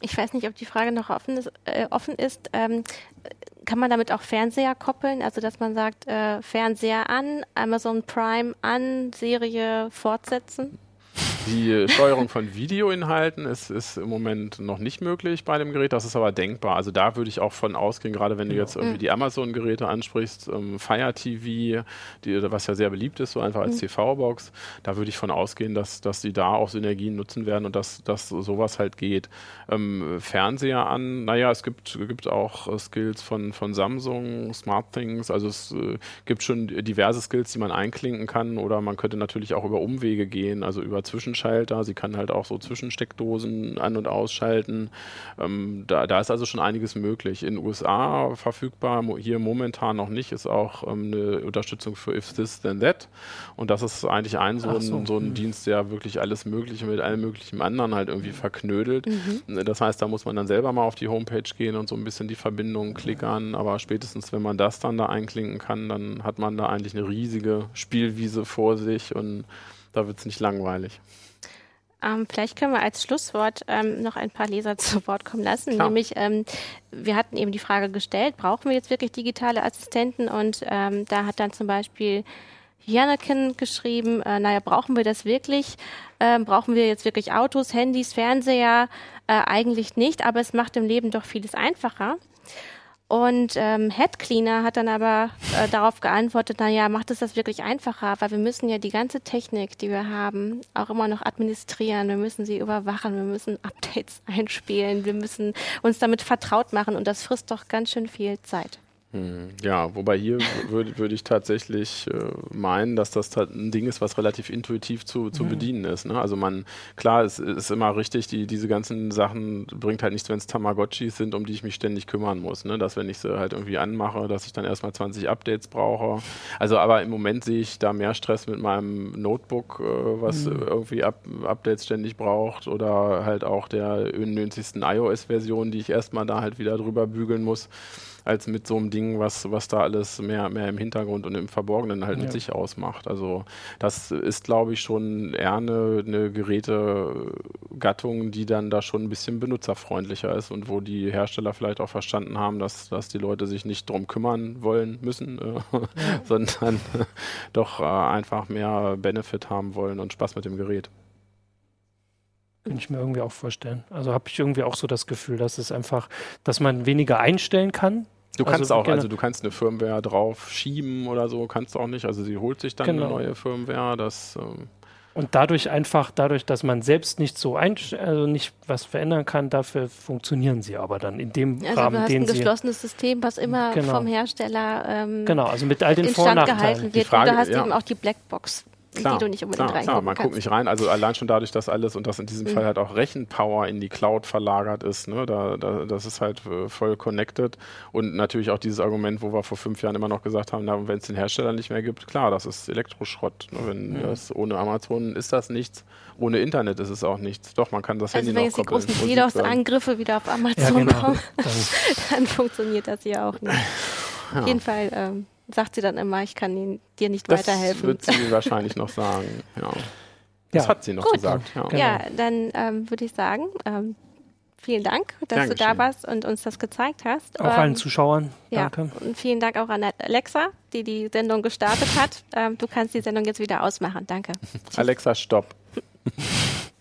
Ich weiß nicht, ob die Frage noch offen ist. Äh, offen ist. Ähm, kann man damit auch Fernseher koppeln? Also, dass man sagt, äh, Fernseher an, Amazon Prime an, Serie fortsetzen? Die Steuerung von Videoinhalten ist, ist im Moment noch nicht möglich bei dem Gerät, das ist aber denkbar. Also da würde ich auch von ausgehen, gerade wenn du jetzt irgendwie mhm. die Amazon-Geräte ansprichst, ähm, Fire TV, die, was ja sehr beliebt ist, so einfach als mhm. TV-Box, da würde ich von ausgehen, dass, dass die da auch Synergien nutzen werden und dass, dass sowas halt geht. Ähm, Fernseher an, naja, es gibt, gibt auch äh, Skills von, von Samsung, SmartThings, also es äh, gibt schon diverse Skills, die man einklinken kann oder man könnte natürlich auch über Umwege gehen, also über Zwischen Zwischenschalter. Sie kann halt auch so Zwischensteckdosen an- und ausschalten. Ähm, da, da ist also schon einiges möglich. In den USA verfügbar, hier momentan noch nicht, ist auch ähm, eine Unterstützung für If This Then That. Und das ist eigentlich ein so, so. Ein, so ein mhm. Dienst, der wirklich alles Mögliche mit allem möglichen anderen halt irgendwie verknödelt. Mhm. Das heißt, da muss man dann selber mal auf die Homepage gehen und so ein bisschen die Verbindungen klickern. Aber spätestens, wenn man das dann da einklinken kann, dann hat man da eigentlich eine riesige Spielwiese vor sich und da wird es nicht langweilig. Ähm, vielleicht können wir als Schlusswort ähm, noch ein paar Leser (laughs) zu Wort kommen lassen. Klar. Nämlich, ähm, wir hatten eben die Frage gestellt, brauchen wir jetzt wirklich digitale Assistenten? Und ähm, da hat dann zum Beispiel Janakin geschrieben, äh, naja, brauchen wir das wirklich? Ähm, brauchen wir jetzt wirklich Autos, Handys, Fernseher? Äh, eigentlich nicht, aber es macht im Leben doch vieles einfacher. Und ähm, Head Cleaner hat dann aber äh, darauf geantwortet, na ja, macht es das wirklich einfacher, weil wir müssen ja die ganze Technik, die wir haben, auch immer noch administrieren. Wir müssen sie überwachen, wir müssen (laughs) Updates einspielen, wir müssen uns damit vertraut machen und das frisst doch ganz schön viel Zeit. Hm, ja, wobei hier würde würd ich tatsächlich äh, meinen, dass das ein Ding ist, was relativ intuitiv zu, zu mhm. bedienen ist. Ne? Also man, klar, es ist immer richtig, die, diese ganzen Sachen bringt halt nichts, wenn es Tamagotchis sind, um die ich mich ständig kümmern muss. Ne? Dass wenn ich sie halt irgendwie anmache, dass ich dann erstmal 20 Updates brauche. Also aber im Moment sehe ich da mehr Stress mit meinem Notebook, äh, was mhm. irgendwie Up Updates ständig braucht oder halt auch der 90. iOS-Version, die ich erstmal da halt wieder drüber bügeln muss als mit so einem Ding, was, was da alles mehr, mehr im Hintergrund und im Verborgenen halt ja. mit sich ausmacht. Also das ist, glaube ich, schon eher eine, eine Gerätegattung, die dann da schon ein bisschen benutzerfreundlicher ist und wo die Hersteller vielleicht auch verstanden haben, dass, dass die Leute sich nicht drum kümmern wollen müssen, äh, ja. (laughs) sondern (laughs) doch äh, einfach mehr Benefit haben wollen und Spaß mit dem Gerät. Könnte ich mir irgendwie auch vorstellen. Also habe ich irgendwie auch so das Gefühl, dass es einfach, dass man weniger einstellen kann, Du kannst also, auch, genau. also du kannst eine Firmware drauf schieben oder so, kannst du auch nicht. Also sie holt sich dann genau. eine neue Firmware. Das, ähm und dadurch einfach, dadurch, dass man selbst nicht so ein, also nicht was verändern kann, dafür funktionieren sie aber dann in dem also Rahmen, du hast den ein geschlossenes System, was immer genau. vom Hersteller ähm, genau, also mit all den Vor- und Nachteilen. gehalten wird. Frage, und du hast ja. eben auch die Blackbox klar, die du nicht unbedingt klar, klar, man kannst. guckt nicht rein. Also allein schon dadurch, dass alles und das in diesem mhm. Fall halt auch Rechenpower in die Cloud verlagert ist, ne, da, da, das ist halt äh, voll connected. Und natürlich auch dieses Argument, wo wir vor fünf Jahren immer noch gesagt haben, wenn es den Hersteller nicht mehr gibt, klar, das ist Elektroschrott. Ne, wenn mhm. das, ohne Amazon ist das nichts. Ohne Internet ist es auch nichts. Doch, man kann das also Handy noch koppeln. Also wenn jetzt die großen DDoS-Angriffe wieder auf Amazon ja, genau. kommen, dann, (laughs) dann funktioniert das hier auch nicht. Ja. Auf jeden Fall ähm, sagt sie dann immer, ich kann ihn, dir nicht das weiterhelfen. Das wird sie (laughs) wahrscheinlich noch sagen, ja. Das ja. hat sie noch Gut. gesagt. Ja, genau. ja dann ähm, würde ich sagen, ähm, vielen Dank, dass Dankeschön. du da warst und uns das gezeigt hast. Auch ähm, allen Zuschauern, danke. Ja, und vielen Dank auch an Alexa, die die Sendung gestartet hat. Ähm, du kannst die Sendung jetzt wieder ausmachen. Danke. Alexa, stopp. (laughs)